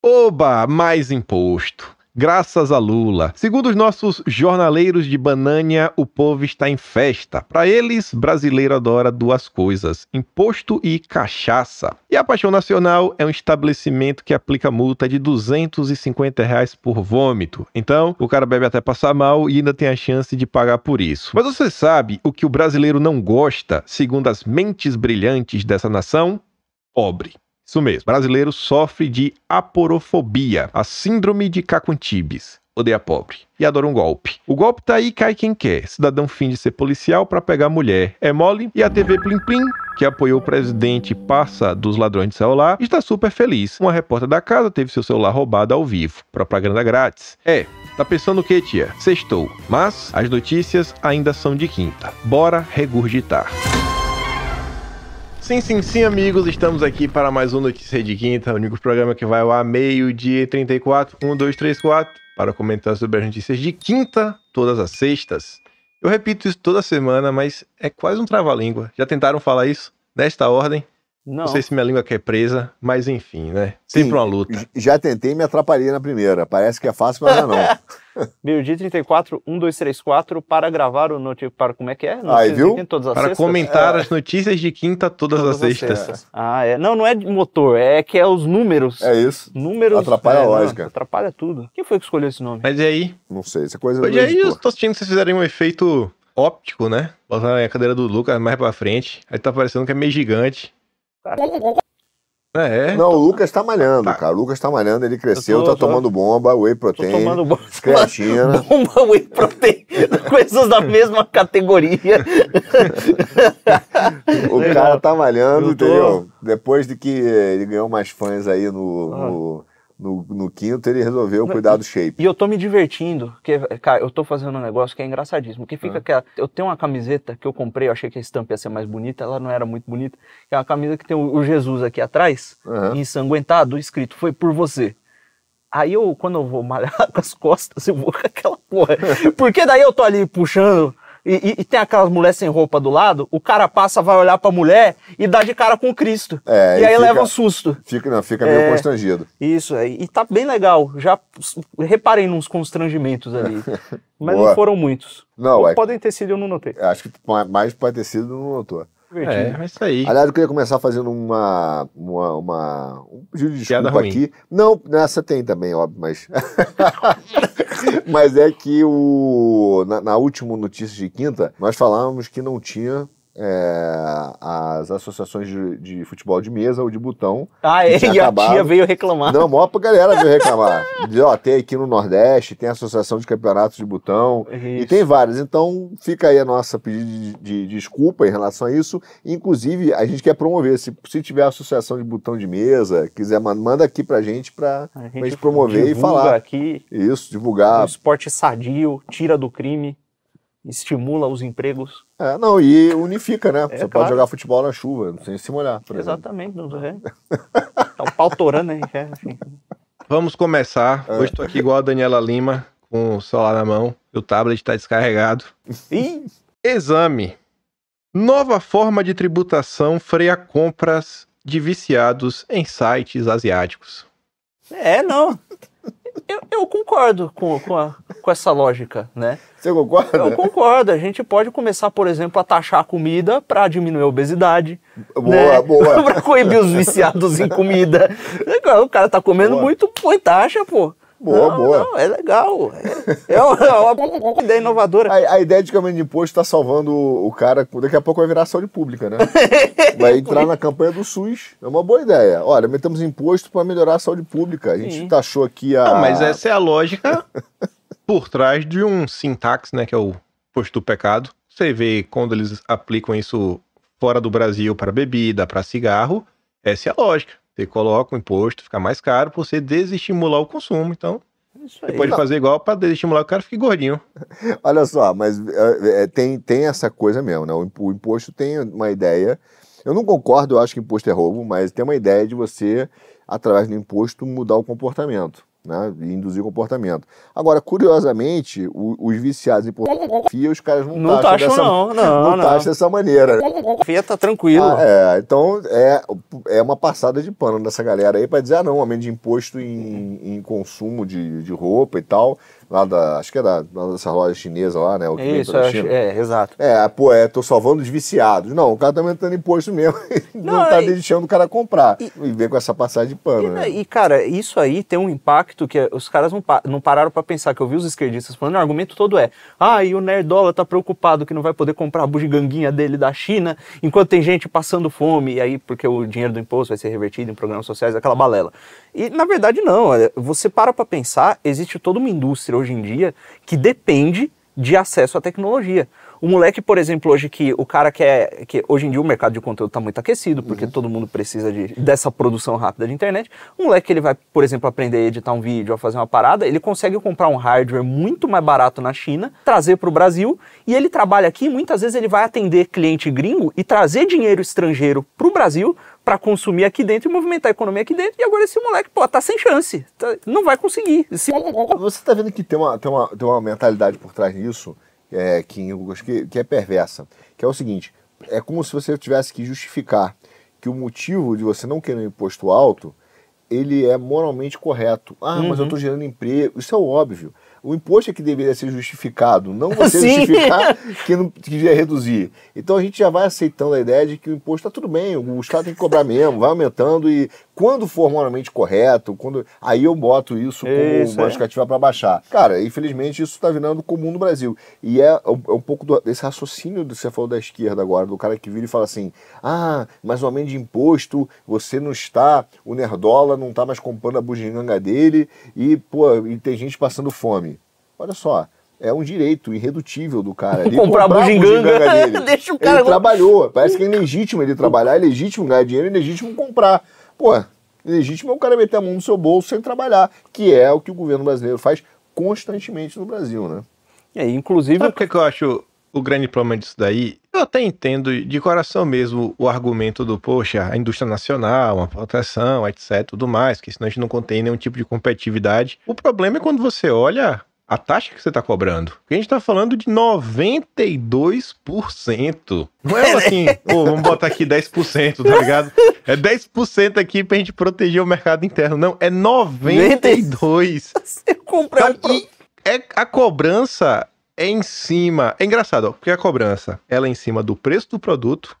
Oba, mais imposto. Graças a Lula. Segundo os nossos jornaleiros de Banânia, o povo está em festa. Para eles, brasileiro adora duas coisas: imposto e cachaça. E a Paixão Nacional é um estabelecimento que aplica multa de 250 reais por vômito. Então, o cara bebe até passar mal e ainda tem a chance de pagar por isso. Mas você sabe o que o brasileiro não gosta, segundo as mentes brilhantes dessa nação? Pobre. Isso mesmo. Brasileiro sofre de aporofobia, a síndrome de Cacuntibes. Odeia pobre e adora um golpe. O golpe tá aí, cai quem quer. Cidadão finge ser policial para pegar mulher. É mole e a TV Plim Plim, que apoiou o presidente passa dos ladrões de celular, está super feliz. Uma repórter da casa teve seu celular roubado ao vivo. Propaganda grátis. É, Tá pensando o que, tia? Sextou. Mas as notícias ainda são de quinta. Bora regurgitar. Sim, sim, sim, amigos, estamos aqui para mais um Notícia de Quinta, o único programa que vai ao ar meio-dia 34, 1, 2, 3, 4, para comentar sobre as notícias de quinta, todas as sextas. Eu repito isso toda semana, mas é quase um trava-língua. Já tentaram falar isso? Nesta ordem? Não. não sei se minha língua quer presa, mas enfim, né? Sempre Sim, uma luta. Já tentei e me atrapalhei na primeira. Parece que é fácil, mas não é não. Meio-dia 34, 1, 2, 3, 4, para gravar o notícia. Para como é que é? Notícias Aí, viu? Quinta, todas as para sextas? comentar é. as notícias de quinta todas, todas as sextas. sextas. Ah, é. Não, não é de motor, é que é os números. É isso. Números. Atrapalha é, a lógica. Não, atrapalha tudo. Quem foi que escolheu esse nome? Mas e aí? Não sei, essa coisa Mas e aí eu tô assistindo que vocês fizerem um efeito óptico, né? Botar a cadeira do Lucas mais pra frente. Aí tá parecendo que é meio gigante. É, não, o Lucas tá malhando, tá. cara. O Lucas tá malhando, ele cresceu, tô, tá tomando bomba, whey protein, tô tomando bomba, creatina. Bomba, whey protein, coisas da mesma categoria. o cara tá malhando, entendeu? Depois de que ele ganhou mais fãs aí no, ah. no no, no quinto, ele resolveu cuidar do shape. E eu tô me divertindo, porque, cara, eu tô fazendo um negócio que é engraçadíssimo. Que fica ah. aquela. Eu tenho uma camiseta que eu comprei, eu achei que a estampa ia ser mais bonita, ela não era muito bonita. Que é uma camisa que tem o, Jesus aqui atrás, uhum. ensanguentado, escrito, foi por você. Aí eu, quando eu vou malhar com as costas, eu vou com aquela porra. Porque daí eu tô ali puxando e, e, tem aquelas mulheres sem roupa do lado, o cara passa, vai olhar pra mulher e dá de cara com Cristo. É, e, aí fica, leva um susto. Fica, não, fica meio é, constrangido. Isso, é, e tá bem legal. Já reparei nos constrangimentos ali. mas Boa. não foram muitos. Não, é, podem ter sido, eu não notei. Acho que mais pode ter sido, não notou. É, é isso aí. Aliás, eu queria começar fazendo uma, uma, uma um pedido de desculpa aqui. Não, nessa tem também, óbvio, mas. mas é que o, na, na última notícia de quinta, nós falávamos que não tinha é, as associações de, de, futebol de mesa ou de botão. Ah, é, e a tia veio reclamar. Não, a maior pra galera veio reclamar. Diz, ó, tem aqui no Nordeste, tem a Associação de Campeonatos de Botão, isso. e tem várias. Então, fica aí a nossa pedido de, de, de, desculpa em relação a isso. Inclusive, a gente quer promover, se, se tiver associação de botão de mesa, quiser, manda aqui pra gente pra a gente, gente promover e falar. aqui. Isso, divulgar. O esporte sadio, tira do crime estimula os empregos. É, não, e unifica, né? É, Você claro. pode jogar futebol na chuva, sem se molhar, por Exatamente, não é. Tá o pau torando, né? É, Vamos começar. É. Hoje estou aqui igual a Daniela Lima, com o celular na mão, o tablet está descarregado. Ih! Exame. Nova forma de tributação freia compras de viciados em sites asiáticos. É, não. Eu, eu concordo com, com, a, com essa lógica, né? Você concorda? Eu concordo. A gente pode começar, por exemplo, a taxar a comida para diminuir a obesidade. Boa, né? boa. para coibir os viciados em comida. O cara tá comendo boa. muito, põe taxa, pô. Boa, não, boa. Não, é legal. É, é, uma, é uma ideia inovadora. A, a, ideia de campanha de imposto está salvando o cara. Daqui a pouco vai virar saúde pública, né? Vai entrar na campanha do SUS. É uma boa ideia. Olha, metemos imposto para melhorar a saúde pública. A gente Sim. taxou aqui a. Não, mas essa é a lógica por trás de um sintaxe, né? Que é o posto do pecado. Você vê quando eles aplicam isso fora do Brasil para bebida, para cigarro. Essa é a lógica. Você coloca o imposto, fica mais caro você desestimular o consumo. Então, você pode fazer igual para desestimular o cara fique gordinho. Olha só, mas é, é, tem, tem essa coisa mesmo, né? O, o imposto tem uma ideia. Eu não concordo, eu acho que imposto é roubo, mas tem uma ideia de você, através do imposto, mudar o comportamento. Né, e induzir comportamento. Agora, curiosamente, o, os viciados em pornografia, os caras não, não taxam, dessa, não, não, não, não. taxam dessa maneira. Pornografia tá tranquilo. Ah, é, então é, é uma passada de pano dessa galera aí para dizer, ah não, aumento de imposto em, em consumo de, de roupa e tal, lá da, acho que é da, dessa loja chinesa lá, né? O que Isso, acho, é, exato. É, pô, é, tô salvando os viciados. Não, o cara tá aumentando imposto mesmo, não, não tá e, deixando o cara comprar. E, e vem com essa passagem de pano, e, né? E, cara, isso aí tem um impacto que os caras não, não pararam para pensar, que eu vi os esquerdistas falando, o argumento todo é, ah, e o Nerdola tá preocupado que não vai poder comprar a bugiganguinha dele da China, enquanto tem gente passando fome, e aí porque o dinheiro do imposto vai ser revertido em programas sociais, aquela balela. E, na verdade, não. Você para para pensar, existe toda uma indústria hoje em dia que depende de acesso à tecnologia. O moleque, por exemplo, hoje que o cara quer. Que hoje em dia o mercado de conteúdo está muito aquecido, porque uhum. todo mundo precisa de, dessa produção rápida de internet. O moleque ele vai, por exemplo, aprender a editar um vídeo, a fazer uma parada, ele consegue comprar um hardware muito mais barato na China, trazer para o Brasil, e ele trabalha aqui, muitas vezes ele vai atender cliente gringo e trazer dinheiro estrangeiro para o Brasil para consumir aqui dentro e movimentar a economia aqui dentro. E agora esse moleque, pô, tá sem chance. Tá, não vai conseguir. Se... Você tá vendo que tem uma, tem, uma, tem uma mentalidade por trás disso, é, que, que, que é perversa. Que é o seguinte: é como se você tivesse que justificar que o motivo de você não querer um imposto alto ele é moralmente correto. Ah, uhum. mas eu estou uhum. gerando emprego. Isso é óbvio. O imposto é que deveria ser justificado, não você Sim. justificar que não que devia reduzir. Então a gente já vai aceitando a ideia de que o imposto está tudo bem, o Estado tem que cobrar mesmo, vai aumentando e quando for moralmente correto, quando aí eu boto isso como isso, uma é. justificativa para baixar. Cara, infelizmente isso está virando comum no Brasil. E é, é um é pouco do, desse raciocínio que você falou da esquerda agora, do cara que vira e fala assim: ah, mas o aumento de imposto, você não está, o Nerdola não está mais comprando a bugiganga dele e, pô, e tem gente passando fome. Olha só, é um direito irredutível do cara ali. comprar, comprar a bugiganga, dele. Deixa o cara... Ele trabalhou. Parece que é legítimo ele trabalhar, é legítimo ganhar dinheiro, é legítimo comprar. Pô, legítimo é o cara meter a mão no seu bolso sem trabalhar, que é o que o governo brasileiro faz constantemente no Brasil, né? É, inclusive... Sabe o que, que eu acho o grande problema disso daí? Eu até entendo de coração mesmo o argumento do, poxa, a indústria nacional, uma proteção, etc, tudo mais, que senão a gente não contém nenhum tipo de competitividade. O problema é quando você olha a taxa que você está cobrando. A gente está falando de 92%. Não é assim, pô, vamos botar aqui 10%, tá ligado? É 10% aqui pra gente proteger o mercado interno. Não, é 92%. Você comprar então, um... é a cobrança é em cima. É engraçado, ó, porque a cobrança ela é em cima do preço do produto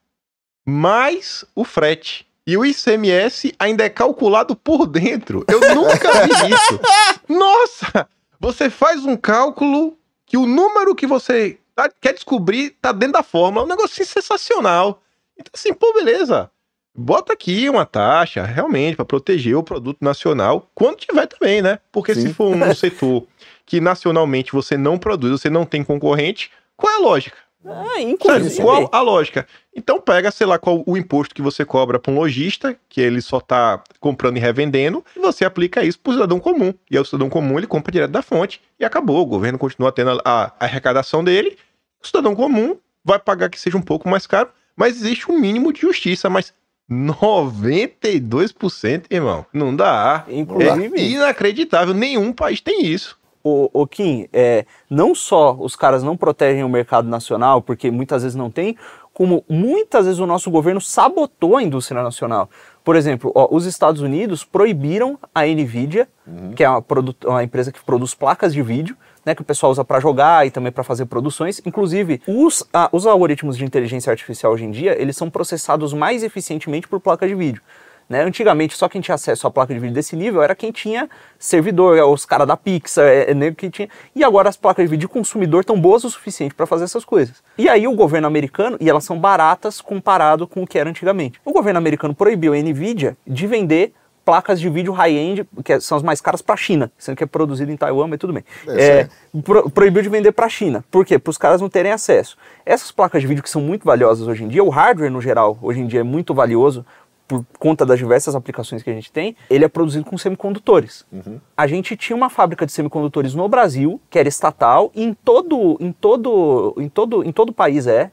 mais o frete. E o ICMS ainda é calculado por dentro. Eu nunca vi isso. Nossa! Você faz um cálculo que o número que você tá, quer descobrir tá dentro da fórmula. É um negócio sensacional. Então, assim, pô, beleza. Bota aqui uma taxa, realmente, para proteger o produto nacional, quando tiver também, né? Porque Sim. se for um setor que nacionalmente você não produz, você não tem concorrente, qual é a lógica? Ah, inclusive. Qual a lógica? Então pega, sei lá, qual o imposto que você cobra para um lojista, que ele só está comprando e revendendo, e você aplica isso para o cidadão comum. E aí o cidadão comum ele compra direto da fonte e acabou. O governo continua tendo a, a, a arrecadação dele. O cidadão comum vai pagar que seja um pouco mais caro, mas existe um mínimo de justiça. Mas 92%, irmão, não dá. Inclusive, é inacreditável. Nenhum país tem isso o, o Kim, é, não só os caras não protegem o mercado nacional, porque muitas vezes não tem, como muitas vezes o nosso governo sabotou a indústria nacional. Por exemplo, ó, os Estados Unidos proibiram a Nvidia, uhum. que é uma, uma, empresa que produz placas de vídeo, né, que o pessoal usa para jogar e também para fazer produções. Inclusive, os, a, os algoritmos de inteligência artificial hoje em dia, eles são processados mais eficientemente por placa de vídeo. Né? Antigamente, só quem tinha acesso à placa de vídeo desse nível era quem tinha servidor, é, os caras da Pixar, é, é que tinha. E agora as placas de vídeo de consumidor estão boas o suficiente para fazer essas coisas. E aí o governo americano, e elas são baratas comparado com o que era antigamente. O governo americano proibiu a Nvidia de vender placas de vídeo high-end, que são as mais caras para a China, sendo que é produzido em Taiwan, mas tudo bem. É, é, pro, proibiu de vender para a China. Por quê? Para os caras não terem acesso. Essas placas de vídeo que são muito valiosas hoje em dia, o hardware no geral, hoje em dia é muito valioso, por conta das diversas aplicações que a gente tem, ele é produzido com semicondutores. Uhum. A gente tinha uma fábrica de semicondutores no Brasil, que era estatal, e em todo, em todo, em todo, em todo o país é,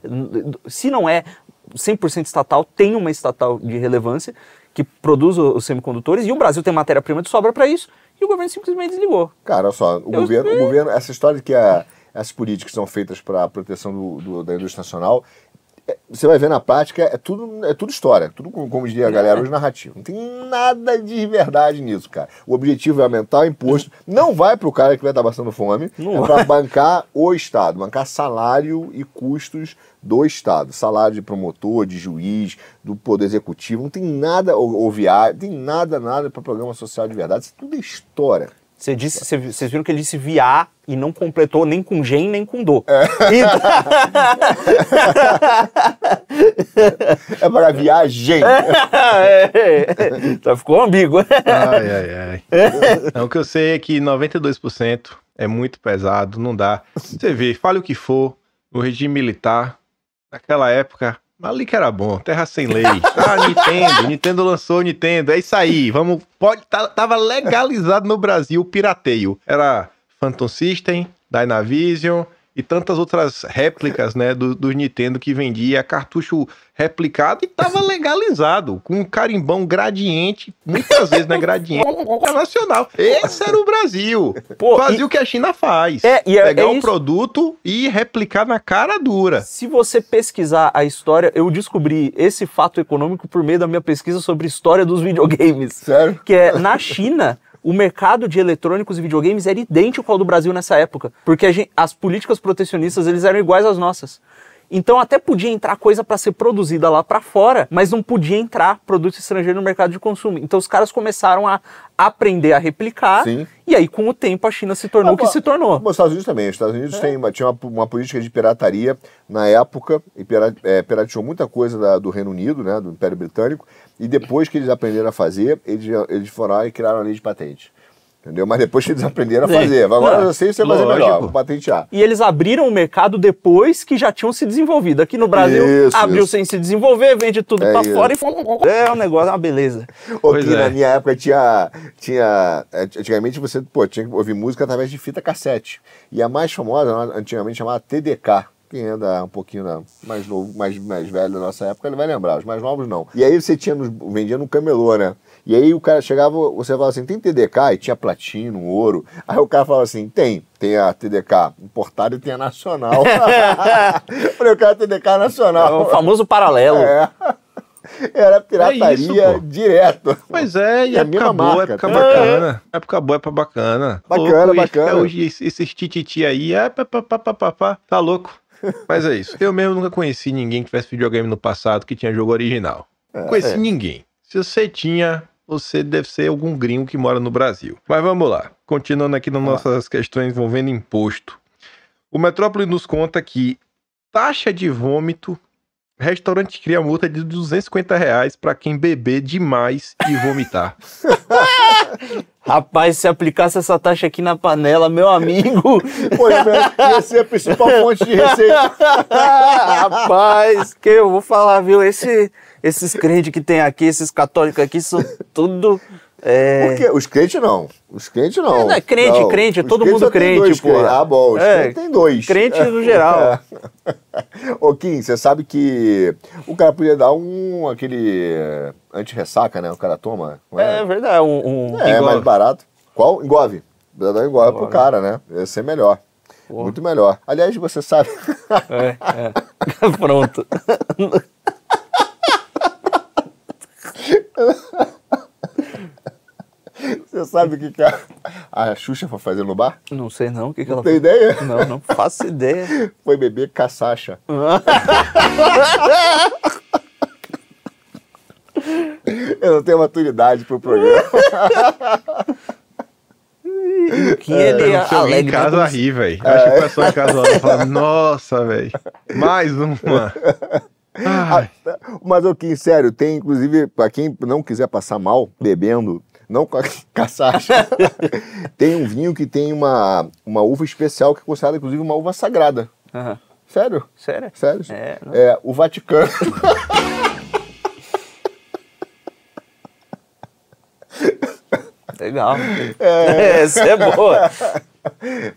se não é 100% estatal, tem uma estatal de relevância, que produz os semicondutores, e o Brasil tem matéria-prima de sobra para isso, e o governo simplesmente desligou. Cara, olha só, o, governo, o governo, essa história de que a, essas políticas são feitas para a proteção do, do, da indústria nacional, você vai ver na prática, é tudo, é tudo história, tudo, como diria a galera, hoje narrativo. Não tem nada de verdade nisso, cara. O objetivo é aumentar o imposto, não vai para o cara que vai estar passando fome, não é para bancar o Estado, bancar salário e custos do Estado. Salário de promotor, de juiz, do Poder Executivo, não tem nada, ou, ou viário, tem nada, nada para programa social de verdade, isso tudo é história. Você disse, vocês viram que ele disse viar e não completou nem com gen nem com do. É, então... é para viagem. É, é. Então ficou ambíguo. Ai, ai, ai. Não, o que eu sei é que 92% é muito pesado, não dá. Você vê, fale o que for, no regime militar, naquela época, Ali que era bom, terra sem lei. Ah, Nintendo, Nintendo lançou Nintendo, é isso aí. Vamos, pode, tá, tava legalizado no Brasil o pirateio. Era Phantom System, Dynavision, e tantas outras réplicas, né, do, do Nintendo que vendia cartucho replicado e tava legalizado, com um carimbão gradiente, muitas vezes, né, gradiente internacional. Esse era o Brasil. Pô, Fazia e... o que a China faz. É, e é, Pegar é um produto e replicar na cara dura. Se você pesquisar a história, eu descobri esse fato econômico por meio da minha pesquisa sobre história dos videogames. Sério? Que é, na China, o mercado de eletrônicos e videogames era idêntico ao do Brasil nessa época, porque gente, as políticas protecionistas eles eram iguais às nossas. Então até podia entrar coisa para ser produzida lá para fora, mas não podia entrar produto estrangeiro no mercado de consumo. Então os caras começaram a aprender a replicar Sim. e aí com o tempo a China se tornou ah, o que se tornou. Os Estados Unidos também. Os Estados Unidos é. tem, tinha uma, uma, política de pirataria na época e é, pirateou muita coisa da, do Reino Unido, né, do Império Britânico, e depois que eles aprenderam a fazer, eles, eles foram lá e criaram a lei de patente. Entendeu? Mas depois eles aprenderam a fazer. Agora eu sei se você fazer melhor, vou patentear. E eles abriram o mercado depois que já tinham se desenvolvido. Aqui no Brasil, isso, abriu isso. sem se desenvolver, vende tudo é pra isso. fora e é um negócio, é uma beleza. Aqui é. na minha época tinha, tinha. Antigamente você pô, tinha que ouvir música através de fita cassete. E a mais famosa, antigamente chamada TDK quem anda um pouquinho mais novo, mais, mais velho da nossa época, ele vai lembrar. Os mais novos não. E aí você tinha nos, vendia no camelô, né? E aí o cara chegava, você falava assim, tem TDK? E tinha platino, ouro. Aí o cara falava assim, tem. Tem a TDK importada e tem a nacional. Falei, o cara TDK nacional. É o famoso paralelo. É. Era pirataria é isso, direto. Pois é, e é época boa, marca, época tá? bacana. É. Época boa, época bacana. Bacana, Pô, bacana. Hoje esses tititi aí, é, pá, pá, pá, pá, pá, tá louco. Mas é isso. Eu mesmo nunca conheci ninguém que tivesse videogame no passado que tinha jogo original. É, conheci é. ninguém. Se você tinha, você deve ser algum gringo que mora no Brasil. Mas vamos lá. Continuando aqui nas nossas questões envolvendo imposto. O Metrópole nos conta que taxa de vômito Restaurante cria multa de 250 reais pra quem beber demais e vomitar. Rapaz, se aplicasse essa taxa aqui na panela, meu amigo. Pô, ia ser a principal fonte de receita. Rapaz, que eu vou falar, viu? Esse, esses crentes que tem aqui, esses católicos aqui, são tudo é... Porque os crentes não. Os crentes não. É, não é crente, não. crente, é todo mundo crente, pô. Ah, bom, os é, crentes tem dois. Crente no geral. Ô, Kim, você sabe que o cara podia dar um, aquele anti-ressaca, né? O cara toma. É? é, verdade, um... um é, mais barato. Qual? Engove. Dá dar engove pro cara, né? Ia ser melhor. Pô. Muito melhor. Aliás, você sabe... é, é. Pronto. Você sabe o que, que a, a Xuxa foi fazer no bar? Não sei não. O que, que não ela tem foi? ideia? Não, não faço ideia. Foi beber caçacha. Eu não tenho maturidade pro programa. que ele é, alegre. em casa a rir, velho. Acho que o pessoal em casa falando, nossa, velho, mais uma. Ah, mas, Kim, sério, tem inclusive, para quem não quiser passar mal bebendo, não com a caçacha. tem um vinho que tem uma, uma uva especial que é considerada, inclusive, uma uva sagrada. Uhum. Sério? Sério? Sério? É, é o Vaticano. Legal. É. Essa é boa.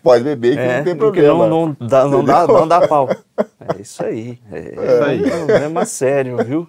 Pode beber que é, não tem problema. Não, não, dá, não, dá, não dá pau. É isso aí. É, é isso aí. É um problema sério, viu?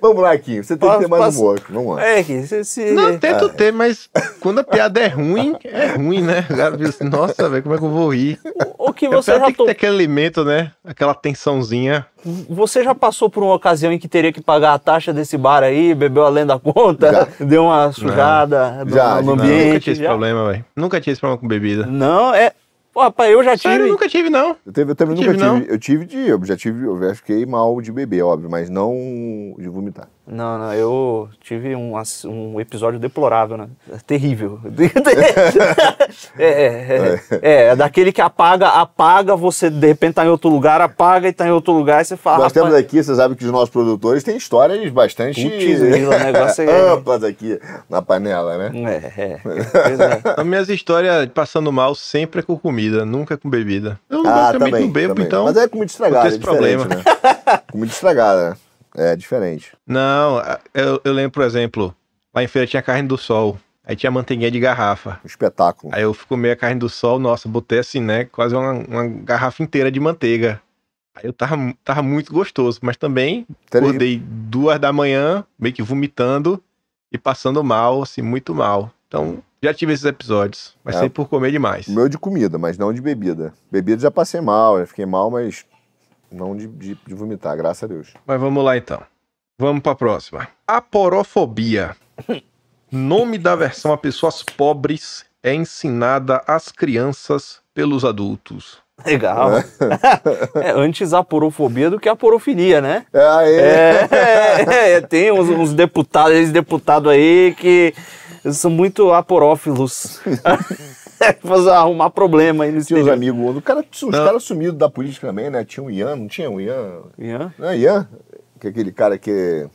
Vamos lá, Kim. Você tem que ter mais humor. Vamos lá. É, Kim, você se... Não, tento é. ter, mas quando a piada é ruim, é ruim, né? O cara assim, nossa, velho, como é que eu vou rir? O que você já tem que ter aquele alimento, né? Aquela tensãozinha. Você já passou por uma ocasião em que teria que pagar a taxa desse bar aí, bebeu além da conta, já. deu uma sujada não. já, no ambiente? Nunca tinha esse já. problema, velho. Nunca tinha esse problema com bebida. Não, é... Pô, rapaz, eu já tive. Sério, eu nunca tive, não. Eu, teve, eu também nunca tive, tive. Eu tive de. Eu já tive. Eu já fiquei mal de beber, óbvio, mas não de vomitar. Não, não, eu tive um, um episódio deplorável, né? Terrível. é, é, é, é, é, daquele que apaga, apaga, você de repente tá em outro lugar, apaga e tá em outro lugar e você fala. Nós temos aqui, você sabe que os nossos produtores têm histórias bastante Putz, negócio é... amplas aqui na panela, né? É, é. é. As minhas histórias passando mal sempre é com comida, nunca com bebida. Eu ah, também, não bebo, também. então. Mas é comida estragada, é problema. Né? comida estragada, né? É diferente. Não, eu, eu lembro, por exemplo, lá em feira tinha carne do sol. Aí tinha manteiguinha de garrafa. Um espetáculo. Aí eu comi a carne do sol, nossa, botei assim, né? Quase uma, uma garrafa inteira de manteiga. Aí eu tava, tava muito gostoso, mas também Teria... acordei duas da manhã, meio que vomitando e passando mal, assim, muito mal. Então, já tive esses episódios, mas é, sempre por comer demais. O meu de comida, mas não de bebida. Bebida já passei mal, já fiquei mal, mas não de, de, de vomitar, graças a Deus. Mas vamos lá então. Vamos para a próxima. Aporofobia. Nome da versão a pessoas pobres é ensinada às crianças pelos adultos. Legal. É. é, antes a porofobia do que a porofilia, né? É, é. é, é tem uns, uns deputados, ex-deputados aí que são muito aporófilos. fazer arrumar problema aí nesse Tinha os amigos, o cara, os caras sumidos da política também, né? Tinha o Ian, não tinha o Ian? Ian? Não é Ian? Que é aquele cara que.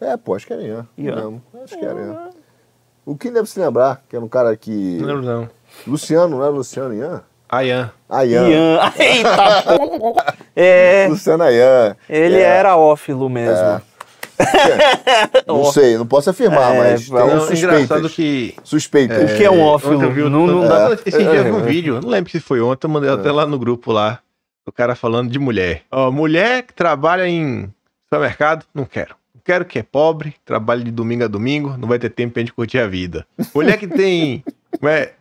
É, pô, acho que era Ian. Ian. Não, acho que era Ian. O que deve se lembrar? Que era um cara que. Não lembro, não. Luciano, não era Luciano Ian? Ayan. Ayan. Ian. Eita, é. Luciano Ayan. Ele é. era ófilo mesmo. É. não sei, não posso afirmar, é, mas tem um engraçado que suspeito. É, o que é um ófilo? Vi, não, não dá. Esse dia eu um vídeo, não lembro se foi ontem, eu mandei até lá no grupo lá, o cara falando de mulher. Ó, mulher que trabalha em supermercado, não quero. Quero que é pobre, trabalha de domingo a domingo, não vai ter tempo pra gente curtir a vida. Mulher que tem é,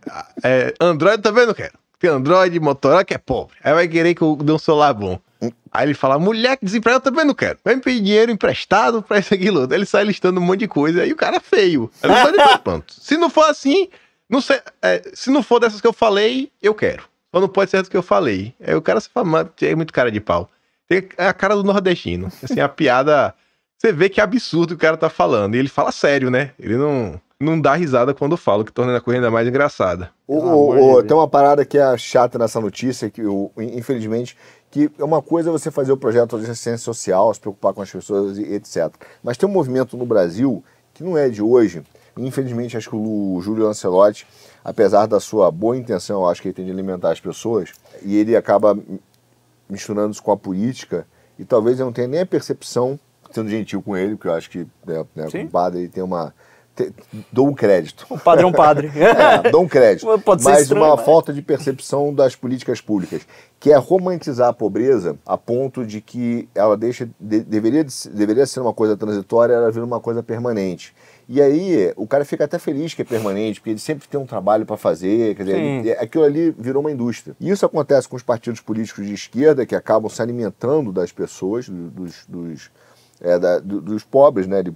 é, Android também não quero. Tem Android, Motorola que é pobre. Aí vai querer que eu dê um celular bom. Aí ele fala, mulher que desempregada também não quero. Vai me pedir dinheiro emprestado pra isso, aquilo. Aí ele sai listando um monte de coisa. Aí o cara é feio. Aí não pronto. Se não for assim, não sei, é, se não for dessas que eu falei, eu quero. Só não pode ser do que eu falei. Aí o cara se fala, é muito cara de pau. Tem a cara do nordestino. Assim, a piada. Você vê que é absurdo o que o cara tá falando. E ele fala sério, né? Ele não, não dá risada quando fala, que torna a coisa ainda mais engraçada. O, o, o, tem uma parada que é chata nessa notícia, que infelizmente que é uma coisa você fazer o projeto de assistência social, se preocupar com as pessoas e etc. Mas tem um movimento no Brasil que não é de hoje. Infelizmente, acho que o Júlio Lancelotti, apesar da sua boa intenção, acho que ele tem de alimentar as pessoas, e ele acaba misturando isso com a política, e talvez eu não tenha nem a percepção, sendo gentil com ele, porque eu acho que né, né, o padre ele tem uma dou um crédito. O padre é um padre. é, dou um crédito. Pode mas estranho, uma mas... falta de percepção das políticas públicas, que é romantizar a pobreza a ponto de que ela deixa de, deveria, deveria ser uma coisa transitória, ela vira uma coisa permanente. E aí o cara fica até feliz que é permanente, porque ele sempre tem um trabalho para fazer, quer dizer, ele, aquilo ali virou uma indústria. E isso acontece com os partidos políticos de esquerda que acabam se alimentando das pessoas, dos, dos é, da, dos pobres, né? De,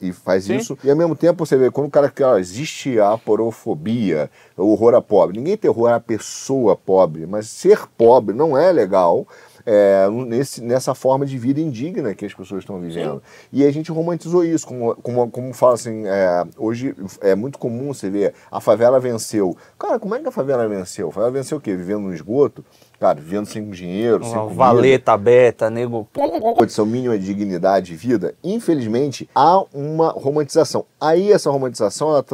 e faz Sim. isso. E ao mesmo tempo você vê, quando o cara que existe a porofobia, o horror a pobre. Ninguém tem horror à pessoa pobre, mas ser pobre não é legal. É, nesse, nessa forma de vida indigna que as pessoas estão vivendo. Sim. E a gente romantizou isso, como, como, como fala assim, é, hoje é muito comum você ver a favela venceu. Cara, como é que a favela venceu? A favela venceu o quê? Vivendo no esgoto? Cara, vivendo sem dinheiro, sem comida. Valeta, beta, nego. Condição mínima de dignidade de vida. Infelizmente, há uma romantização. Aí essa romantização, ela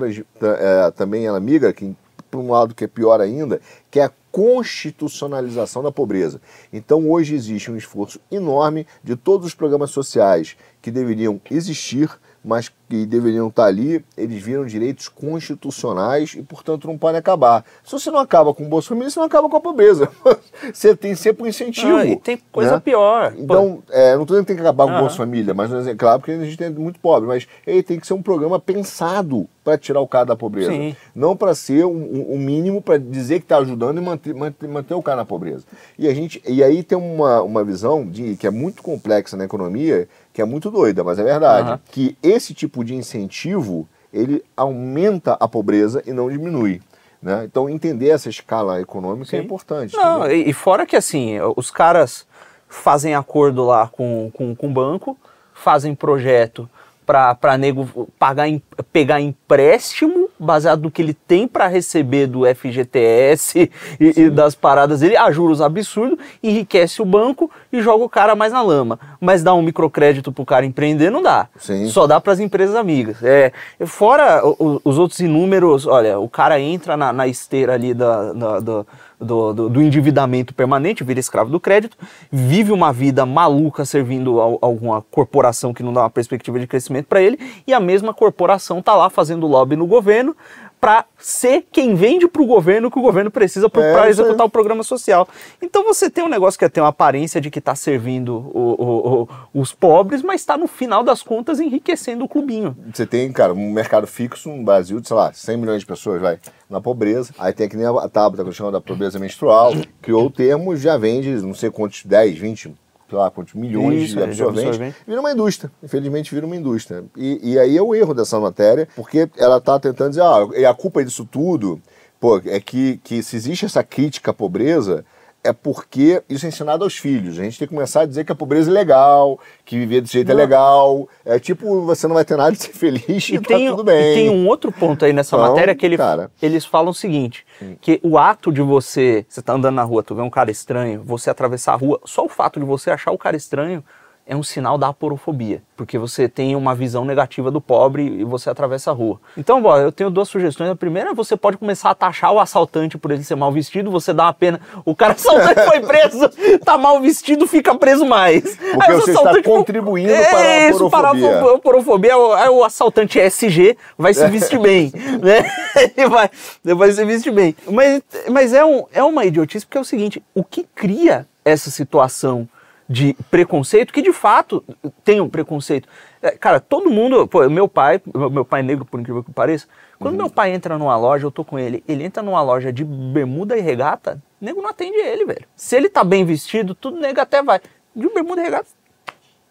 é, também ela migra, que para um lado que é pior ainda, que é a constitucionalização da pobreza. Então hoje existe um esforço enorme de todos os programas sociais que deveriam existir mas que deveriam estar ali, eles viram direitos constitucionais e, portanto, não podem acabar. Se você não acaba com o Bolsa Família, você não acaba com a pobreza. você tem sempre um incentivo. Ah, e tem coisa né? pior. Então, é, não estou dizendo que tem que acabar com o Bolsa Família, mas, é claro, porque a gente tem muito pobre, mas ele tem que ser um programa pensado para tirar o cara da pobreza. Sim. Não para ser um, um mínimo para dizer que está ajudando e manter, manter, manter, o cara na pobreza. E, a gente, e aí tem uma, uma visão de, que é muito complexa na economia, que é muito doida, mas é verdade, uhum. que esse tipo de incentivo ele aumenta a pobreza e não diminui. Né? Então entender essa escala econômica é Sim. é importante. Não, e, e fora que assim, os caras fazem acordo lá com, com, com o banco, fazem projeto para nego pagar, pegar empréstimo baseado no que ele tem para receber do FGTS e, e, das paradas dele, a juros absurdos, enriquece o banco e joga o cara mais na lama. Mas dá um microcrédito pro cara empreender não dá. Sim. Só dá para as empresas amigas. É, fora os outros inúmeros, olha, o cara entra na, na esteira ali da, da, da do, do, do, endividamento permanente, vira escravo do crédito, vive uma vida maluca servindo a, a alguma corporação que não dá uma perspectiva de crescimento para ele, e a mesma corporação está lá fazendo lobby no governo para ser quem vende para o governo que o governo precisa para é, executar o programa social. Então você tem um negócio que é ter uma aparência de que está servindo o, o, o, os pobres, mas está no final das contas enriquecendo o clubinho. Você tem, cara, um mercado fixo no Brasil de, sei lá, 100 milhões de pessoas, vai, na pobreza. Aí tem que nem a tábua que chama da pobreza menstrual, criou o termo, já vende não sei quantos, 10, 20 sei lá quantos milhões Isso, de absorventes, absorvente. vira uma indústria. Infelizmente vira uma indústria. E, e aí é o erro dessa matéria, porque ela está tentando dizer, ah, a culpa disso tudo, pô, é que, que se existe essa crítica à pobreza, é porque isso é ensinado aos filhos. A gente tem que começar a dizer que a pobreza é legal, que viver desse jeito é não. é legal. É tipo, você não vai ter nada de ser feliz e, e tá tem, tudo bem. E tem um outro ponto aí nessa então, matéria que ele, eles falam o seguinte, que o ato de você, você tá andando na rua, tu vê um cara estranho, você atravessar a rua, só o fato de você achar o cara estranho é um sinal da aporofobia, porque você tem uma visão negativa do pobre e você atravessa a rua. Então, bom, eu tenho duas sugestões. A primeira, você pode começar a taxar o assaltante por ele ser mal vestido, você dá uma pena, o cara assaltante foi preso, tá mal vestido, fica preso mais. Porque Aí, você está contribuindo é, para a aporofobia. para a aporofobia. Aí o assaltante SG vai se vestir bem, né? Ele vai, vai se vestir bem. Mas, mas é, um, é uma idiotice, porque é o seguinte, o que cria essa situação de preconceito, que de fato tem um preconceito. É, cara, todo mundo, pô, meu pai, meu pai negro, por incrível que pareça, quando uhum. meu pai entra numa loja, eu tô com ele, ele entra numa loja de bermuda e regata, nego não atende ele, velho. Se ele tá bem vestido, tudo nego até vai. De bermuda e regata,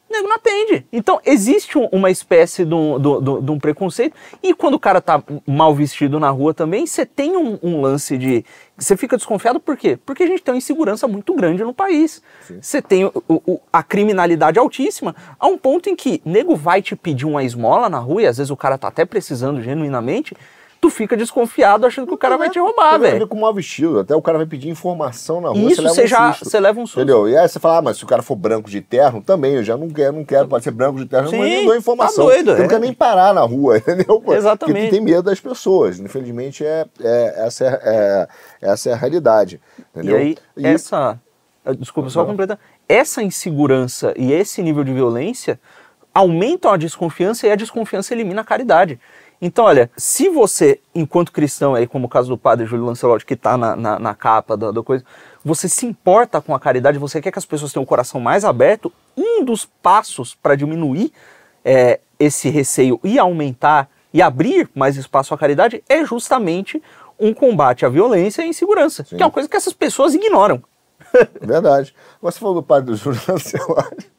o nego não atende. Então, existe um, uma espécie de um, de, de um, preconceito. E quando o cara tá mal vestido na rua também, você tem um, um, lance de. Você fica desconfiado por quê? Porque a gente tem uma insegurança muito grande no país. Você tem o, o, a criminalidade altíssima, a um ponto em que nego vai te pedir uma esmola na rua, e às vezes o cara tá até precisando genuinamente tu fica desconfiado achando que o cara vai te roubar, velho. com mal vestido. Até o cara vai pedir informação na rua. Isso você, um já você leva um susto. Entendeu? E aí você fala, ah, mas se o cara for branco de terno, também, eu já não quero, não quero, pode ser branco de terno, Sim, mas nem dou informação. Tá doido, eu é. não quero nem parar na rua, entendeu? Exatamente. Porque tem medo das pessoas. Infelizmente, é, é, essa, é, é, essa é a realidade. Entendeu? E aí, e... essa. Desculpa, só completar. Essa insegurança e esse nível de violência aumentam a desconfiança e a desconfiança elimina a caridade. Então, olha, se você, enquanto cristão, aí, como o caso do padre Júlio Lancelotti, que está na, na, na, capa da, da, coisa, você se importa com a caridade, você quer que as pessoas tenham o coração mais aberto, um dos passos para diminuir é, esse receio e aumentar e abrir mais espaço à caridade é justamente um combate à violência e à insegurança, Sim. que é uma coisa que essas pessoas ignoram. Verdade. Você falou do padre do Júlio Lancelotti.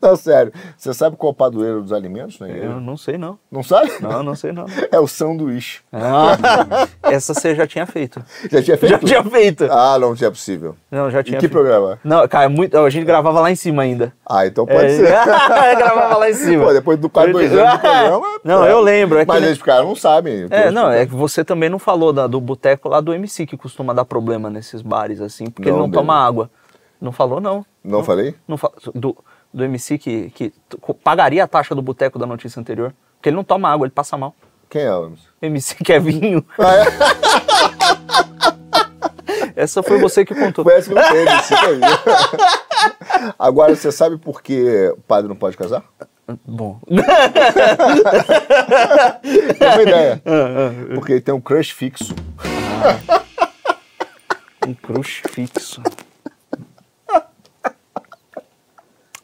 Não, sério. Você sabe qual é o padroeiro dos alimentos? Né? Eu não sei, não. Não sabe? Não, não sei, não. É o sanduíche. Ah, essa você já tinha feito. Já tinha feito? Já tinha feito. Ah, não tinha possível. Não, já tinha Em que feito. programa? Não, cara, é muito, a gente gravava lá em cima ainda. Ah, então pode é, ser. gravava lá em cima. Pô, depois do quase dois anos do programa... Não, é. eu lembro. É Mas eles caras não sabem. É, não, é que você também não falou da, do boteco lá do MC, que costuma dar problema nesses bares, assim, porque não, ele não toma água. Não falou, não. Não, não falei? Não do, do MC que, que pagaria a taxa do boteco da notícia anterior. Porque ele não toma água, ele passa mal. Quem é o MC? MC Kevinho. Ah, é? Essa foi você que contou. Foi essa que eu contei, MC Agora, você sabe por que o padre não pode casar? Bom. Tem uma ideia. Ah, ah, Porque ele tem um crush fixo. Ah, um crush fixo.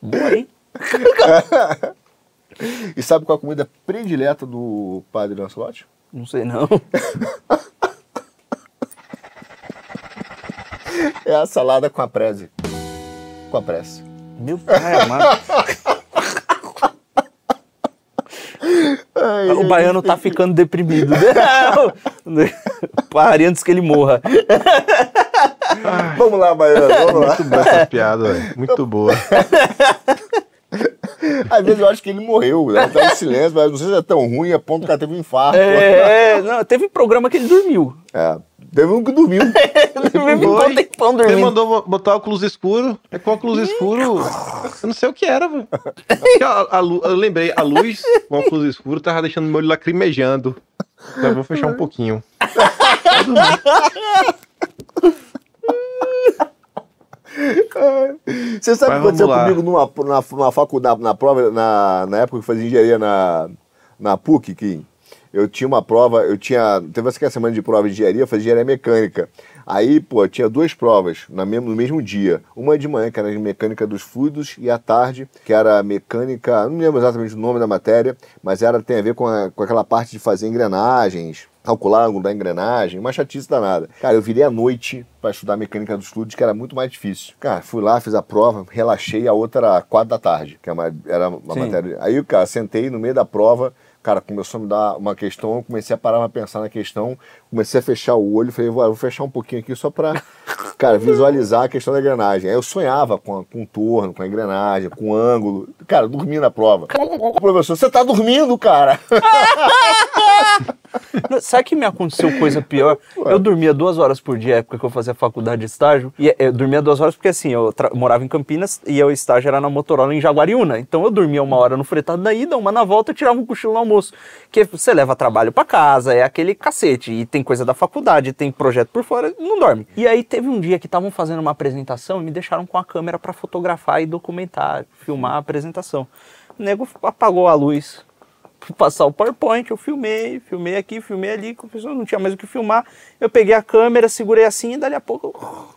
Boa, hein? e sabe qual a comida predileta do padre Lancelot? Não sei não. é a salada com a prese. Com a prece. Meu pai amado. Ai, o baiano tá ficando deprimido. Pare antes que ele morra. Vamos lá, baiano, vamos lá. Muito boa essa piada, velho. Muito boa. Às vezes eu acho que ele morreu, né? Tá em silêncio, mas não sei se é tão ruim a ponto que ela teve um infarto. É, não, teve programa que ele dormiu. É. Teve um que dormiu. dormiu um tempão dormindo. Ele mandou botar óculos escuro. É com óculos escuro. Eu não sei o que era, velho. Eu lembrei, a luz com óculos escuro tava deixando meu olho lacrimejando. Então eu vou fechar um pouquinho. Você sabe o que aconteceu comigo numa, na, na faculdade, na prova, na, na época que eu fazia engenharia na, na PUC, que eu tinha uma prova, eu tinha. Teve essa semana de prova de engenharia, eu fazia engenharia mecânica. Aí, pô, tinha duas provas no mesmo, no mesmo dia. Uma de manhã, que era mecânica dos fluidos, e à tarde, que era mecânica, não lembro exatamente o nome da matéria, mas era tem a ver com, a, com aquela parte de fazer engrenagens, calcular ângulo da engrenagem, uma chatice danada. Cara, eu virei à noite para estudar mecânica dos fluidos, que era muito mais difícil. Cara, fui lá, fiz a prova, relaxei, a outra era quatro da tarde, que é era uma Sim. matéria. Aí, cara, sentei no meio da prova, cara, começou a me dar uma questão, eu comecei a parar pra pensar na questão, comecei a fechar o olho, falei, vou, vou fechar um pouquinho aqui só pra, cara, visualizar a questão da engrenagem. Aí eu sonhava com, a, com o torno, com a engrenagem, com o ângulo. Cara, dormi na prova. O professor, você tá dormindo, cara? Sabe que me aconteceu coisa pior? Eu dormia duas horas por dia, época que eu fazia faculdade de estágio. E eu dormia duas horas porque assim, eu morava em Campinas e o estágio era na Motorola em Jaguariúna. Então eu dormia uma hora no fretado da ida, uma na volta, eu tirava um cochilo no almoço. Que você leva trabalho para casa, é aquele cacete. E tem coisa da faculdade, tem projeto por fora, não dorme. E aí teve um dia que estavam fazendo uma apresentação e me deixaram com a câmera para fotografar e documentar, filmar a apresentação. O nego apagou a luz, passar o PowerPoint, eu filmei, filmei aqui, filmei ali, o pessoal não tinha mais o que filmar. Eu peguei a câmera, segurei assim e dali a pouco.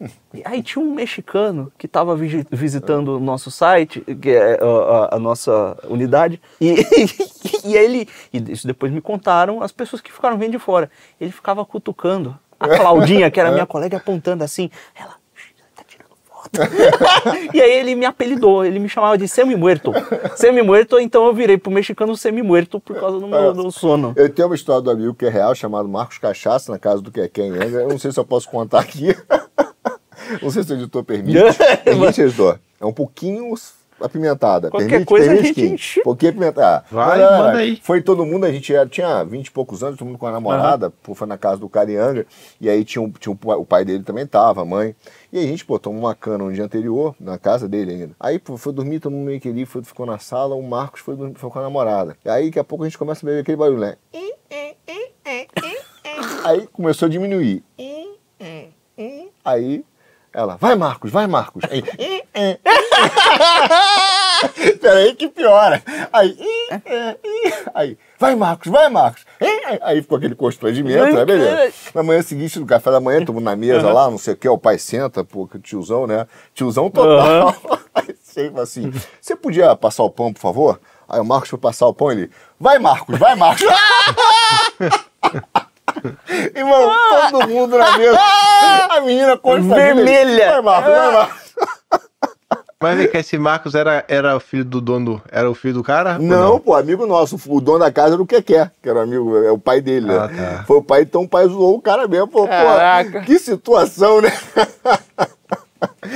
Aí tinha um mexicano que estava visitando o nosso site, que é a, a nossa unidade, e, e ele, e isso depois me contaram as pessoas que ficaram vendo de fora. Ele ficava cutucando a Claudinha, que era minha colega, apontando assim, ela, e aí ele me apelidou, ele me chamava de semi-muerto. Semi-muerto, então eu virei pro mexicano semi-muerto por causa do meu do sono. Eu tenho uma história do amigo que é real, chamado Marcos Cachaça, na casa do Keké em Eu não sei se eu posso contar aqui. não sei se o editor permite. Permite, editor. É um pouquinho apimentada. Qualquer permite, coisa permite a gente enche. Pouquinho apimentada. Vai, Mas, manda aí. Foi todo mundo, a gente era, tinha 20 e poucos anos, todo mundo com a namorada, uhum. foi na casa do Carianga, e aí tinha, um, tinha um, o pai dele também tava, a mãe. E aí a gente, pô, tomou uma cana no dia anterior, na casa dele ainda. Aí pô, foi dormir, todo mundo meio que ali, foi, ficou na sala, o Marcos foi, dormir, foi com a namorada. E aí daqui a pouco a gente começa a beber aquele barulho, né? Aí começou a diminuir. Aí ela, vai Marcos, vai Marcos. Aí, Peraí que piora. Aí, aí, vai Marcos, vai Marcos. Aí ficou aquele constrangimento, né, beleza? Na manhã seguinte, no café da manhã, estamos na mesa lá, não sei o que, o pai senta, pô, tiozão, né? Tiozão total. Uhum. Aí sempre assim, você podia passar o pão, por favor? Aí o Marcos foi passar o pão, ele, vai Marcos, vai Marcos. Irmão, todo mundo na mesa. A menina constrangida. Vermelha. Vai Marcos, vai Marcos. Mas vem cá, esse Marcos era, era o filho do dono, era o filho do cara? Não, não, pô, amigo nosso. O dono da casa era o Keké, que era amigo, é o pai dele, né? ah, né? Tá. Foi o pai, então o pai zoou o cara mesmo. Pô, pô, que situação, né?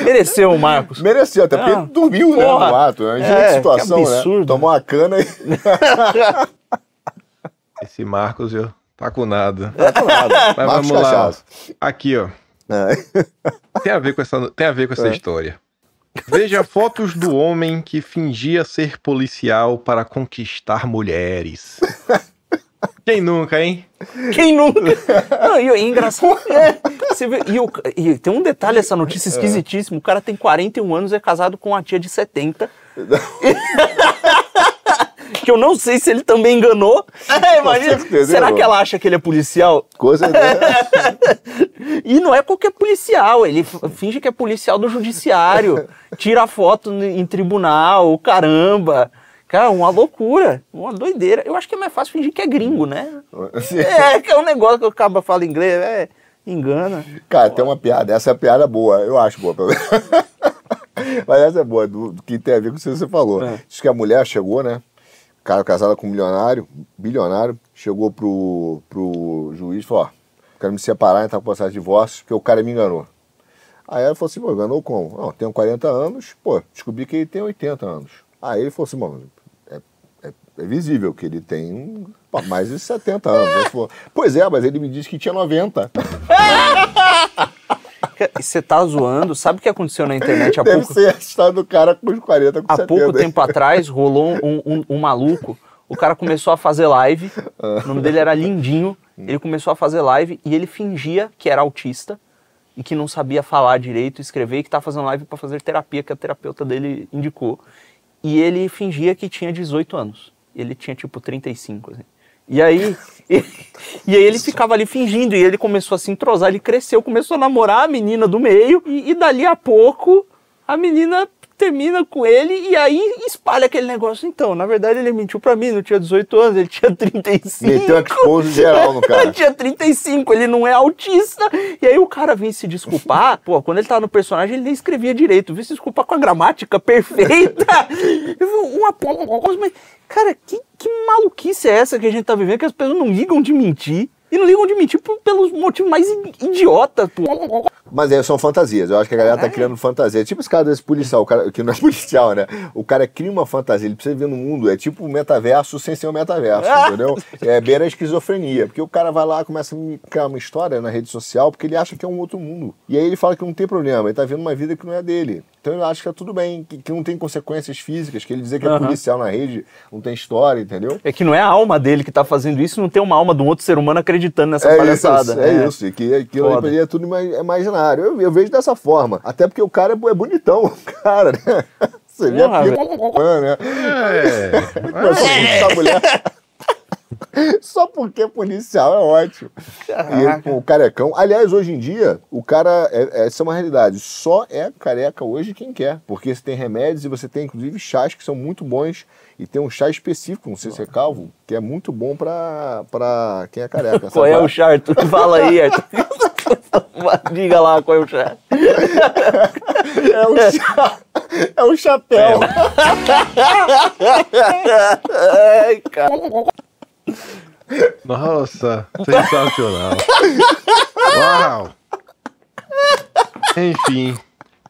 Mereceu o Marcos. Mereceu, até porque ele dormiu, né, no mato. Né? É, situação, né? Tomou uma cana e... Esse Marcos, eu tá nada. Tá com nada. Mas Marcos vamos lá. Aqui, ó. É. Tem a ver com essa, tem a ver com essa é. história. Veja fotos do homem que fingia ser policial para conquistar mulheres. Quem nunca, hein? Quem nunca? Não, e, e engraçado. É, você vê, e, o, e, tem um detalhe essa notícia é. esquisitíssima. O cara tem 41 anos, é casado com uma tia de 70. que eu não sei se ele também enganou. É, imagina. Certeza, será que ela acha que ele é policial? Coisa E não é qualquer policial, ele finge que é policial do judiciário, tira foto em tribunal, caramba. Cara, uma loucura, uma doideira. Eu acho que é mais fácil fingir que é gringo, né? é, que é um negócio que o cabo fala inglês, é, engana. Cara, tem uma piada, essa é a piada boa, eu acho boa. Mas essa é boa, do, do, que tem a ver com o que você falou. É. Diz que a mulher chegou, né? Cara casada com um milionário, bilionário, chegou pro, pro juiz e falou: Ó, quero me separar, entrar com processo de divórcio, porque o cara me enganou. Aí ela falou assim: pô, enganou como? Não, tenho 40 anos, pô, descobri que ele tem 80 anos. Aí ele falou assim: mano, é, é, é visível que ele tem mais de 70 anos. Falou, pois é, mas ele me disse que tinha 90. Você tá zoando? Sabe o que aconteceu na internet há Deve pouco? Deve ser a história do cara com os 40, com Há 70. pouco tempo atrás rolou um, um, um, maluco. O cara começou a fazer live. O nome dele era Lindinho. Ele começou a fazer live e ele fingia que era autista e que não sabia falar direito, escrever e que estava fazendo live para fazer terapia que a terapeuta dele indicou. E ele fingia que tinha 18 anos. Ele tinha tipo 35, assim. E aí, e, e, aí ele ficava ali fingindo, e ele começou a se entrosar, ele cresceu, começou a namorar a menina do meio, e, e dali a pouco a menina termina com ele e aí espalha aquele negócio. Então, na verdade, ele mentiu pra mim, não tinha 18 anos, ele tinha 35. Meteu expose geral no cara. ele tinha 35, ele não é autista. E aí o cara vem se desculpar. Pô, quando ele tava no personagem, ele nem escrevia direito. Vem se desculpar com a gramática perfeita. uma mas, cara, que, que maluquice é essa que a gente tá vivendo? Que as pessoas não ligam de mentir. E não ligam de mentir pelos motivos mais idiotas. Pô. Mas aí são fantasias. Eu acho que a galera tá é. criando fantasia. Tipo esse cara desse policial, o cara que não é policial, né? O cara cria uma fantasia, ele precisa ver no mundo. É tipo o metaverso sem ser o metaverso, ah. entendeu? É beira a esquizofrenia. Porque o cara vai lá, começa a criar uma história na rede social, porque ele acha que é um outro mundo. E aí ele fala que não tem problema, ele tá vendo uma vida que não é dele. Então eu acho que é tudo bem, que, que não tem consequências físicas, que ele dizer que é policial na rede não tem história, entendeu? É que não é a alma dele que tá fazendo isso, não tem uma alma de um outro ser humano acreditando nessa é palhaçada. Isso, é, é isso, e que aquilo ali é tudo imaginário. Eu, eu, vejo dessa forma, até porque o cara é bonitão, cara, né? Você vê a pica, né? É. é. a mulher. Só porque é policial é ótimo. E ele, com o carecão. Aliás, hoje em dia, o cara. É, essa é uma realidade. Só é careca hoje quem quer. Porque você tem remédios e você tem, inclusive, chás que são muito bons. E tem um chá específico, não sei se é calvo, que é muito bom pra, pra quem é careca. Qual é o chá, Arthur? Fala aí, Arthur. Diga lá qual é o chá. É o chá. É o chapéu. É. Ai, cara. Nossa, sensacional. Uau! Enfim.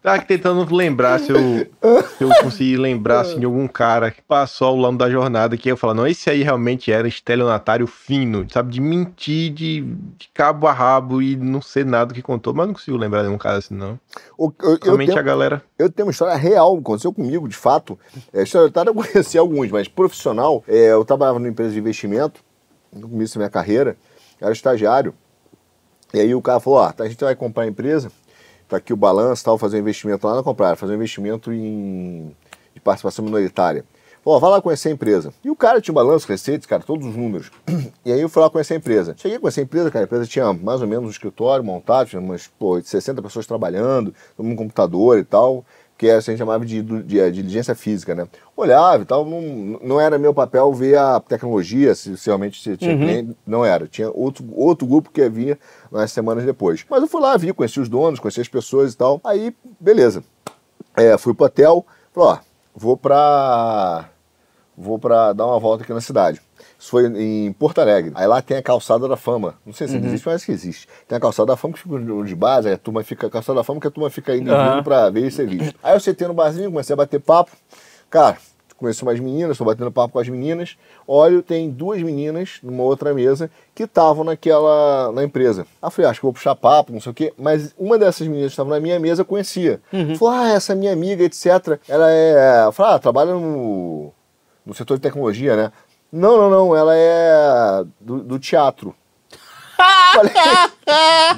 Tava aqui tentando lembrar se eu, se eu conseguir lembrar assim, de algum cara que passou ao longo da jornada que eu falo, não, esse aí realmente era estelionatário fino, sabe? De mentir de, de cabo a rabo e não ser nada que contou, mas não consigo lembrar de um cara assim, não. O, eu, realmente eu tenho, a galera. Eu tenho uma história real, aconteceu comigo, de fato. É, estelionatário eu conheci alguns, mas profissional, é, eu trabalhava numa empresa de investimento no começo da minha carreira, era estagiário. E aí o cara falou: Ó, a gente vai comprar a empresa, tá aqui o balanço, tal, fazer um investimento lá, não comprar, fazer um investimento em de participação minoritária. Falou, vai lá conhecer a empresa. E o cara tinha um balanço, receitas, cara, todos os números. E aí eu fui lá conhecer a empresa. Cheguei com essa empresa, cara, a empresa tinha mais ou menos um escritório montado, tinha umas, pô, 60 pessoas trabalhando, um computador e tal que a gente chamava de, de, de, diligência física, né? Olhava e tal, não, não era meu papel ver a tecnologia, se, se realmente se tinha uhum. cliente, não era. Tinha outro, outro grupo que vinha nas semanas depois. Mas eu fui lá, vi, conheci os donos, conheci as pessoas e tal. Aí, beleza. É, fui pro hotel, falei, ó, vou pra. Vou pra dar uma volta aqui na cidade. Isso foi em Porto Alegre. Aí lá tem a calçada da fama. Não sei se uhum. existe, mas que existe. Tem a calçada da fama que fica de base, a turma fica. A calçada da fama que a turma fica indo uhum. pra ver e ser visto. Aí eu sentei no barzinho, comecei a bater papo. Cara, conheci umas meninas, estou batendo papo com as meninas. Olho, tem duas meninas numa outra mesa que estavam naquela na empresa. Aí eu falei, ah, acho que vou puxar papo, não sei o quê. Mas uma dessas meninas que estava na minha mesa conhecia. Uhum. Falou, ah, essa minha amiga, etc. Ela é. Eu falei, ah, trabalha no, no setor de tecnologia, né? Não, não, não. Ela é do, do teatro. Falei,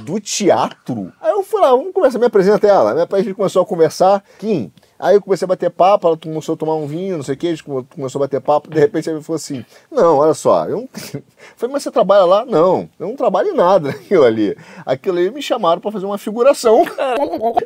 do teatro? Aí eu fui lá, vamos conversar, me apresenta ela. A gente começou a conversar. Kim, Aí eu comecei a bater papo, ela começou a tomar um vinho, não sei o que, a gente começou a bater papo, de repente ela falou assim, não, olha só, eu não tenho... falei, mas você trabalha lá? Não, eu não trabalho em nada naquilo ali. Aquilo aí me chamaram para fazer uma figuração.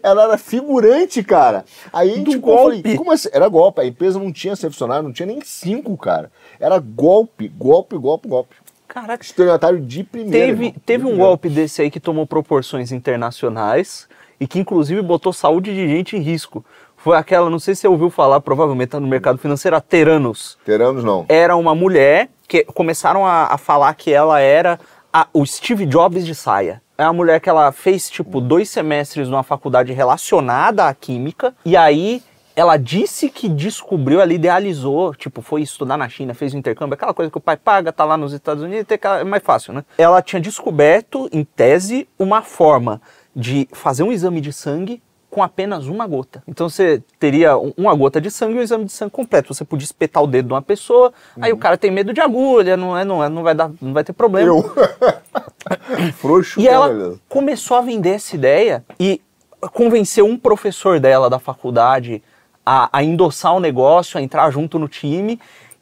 ela era figurante, cara. Aí a gente falei, como assim? Era golpe, a empresa não tinha funcionário, não tinha nem cinco, cara. Era golpe, golpe, golpe, golpe. Caraca. Estelionatário de primeira. Teve, irmão, teve de um golpe desse aí que tomou proporções internacionais e que inclusive botou saúde de gente em risco. Foi aquela, não sei se você ouviu falar, provavelmente tá no mercado financeiro, a Teranos. Teranos não. Era uma mulher que começaram a, a falar que ela era a, o Steve Jobs de saia. É uma mulher que ela fez, tipo, dois semestres numa faculdade relacionada à química, e aí ela disse que descobriu, ela idealizou, tipo, foi estudar na China, fez um intercâmbio, aquela coisa que o pai paga, tá lá nos Estados Unidos, é mais fácil, né? Ela tinha descoberto, em tese, uma forma de fazer um exame de sangue com apenas uma gota. Então você teria uma gota de sangue e o exame de sangue completo. Você podia espetar o dedo de uma pessoa, uhum. aí o cara tem medo de agulha, não é, não é, não vai dar, não vai ter problema. Eu. Frouxo. E ela começou a vender essa ideia e convenceu um professor dela da faculdade a, a endossar o negócio, a entrar junto no time.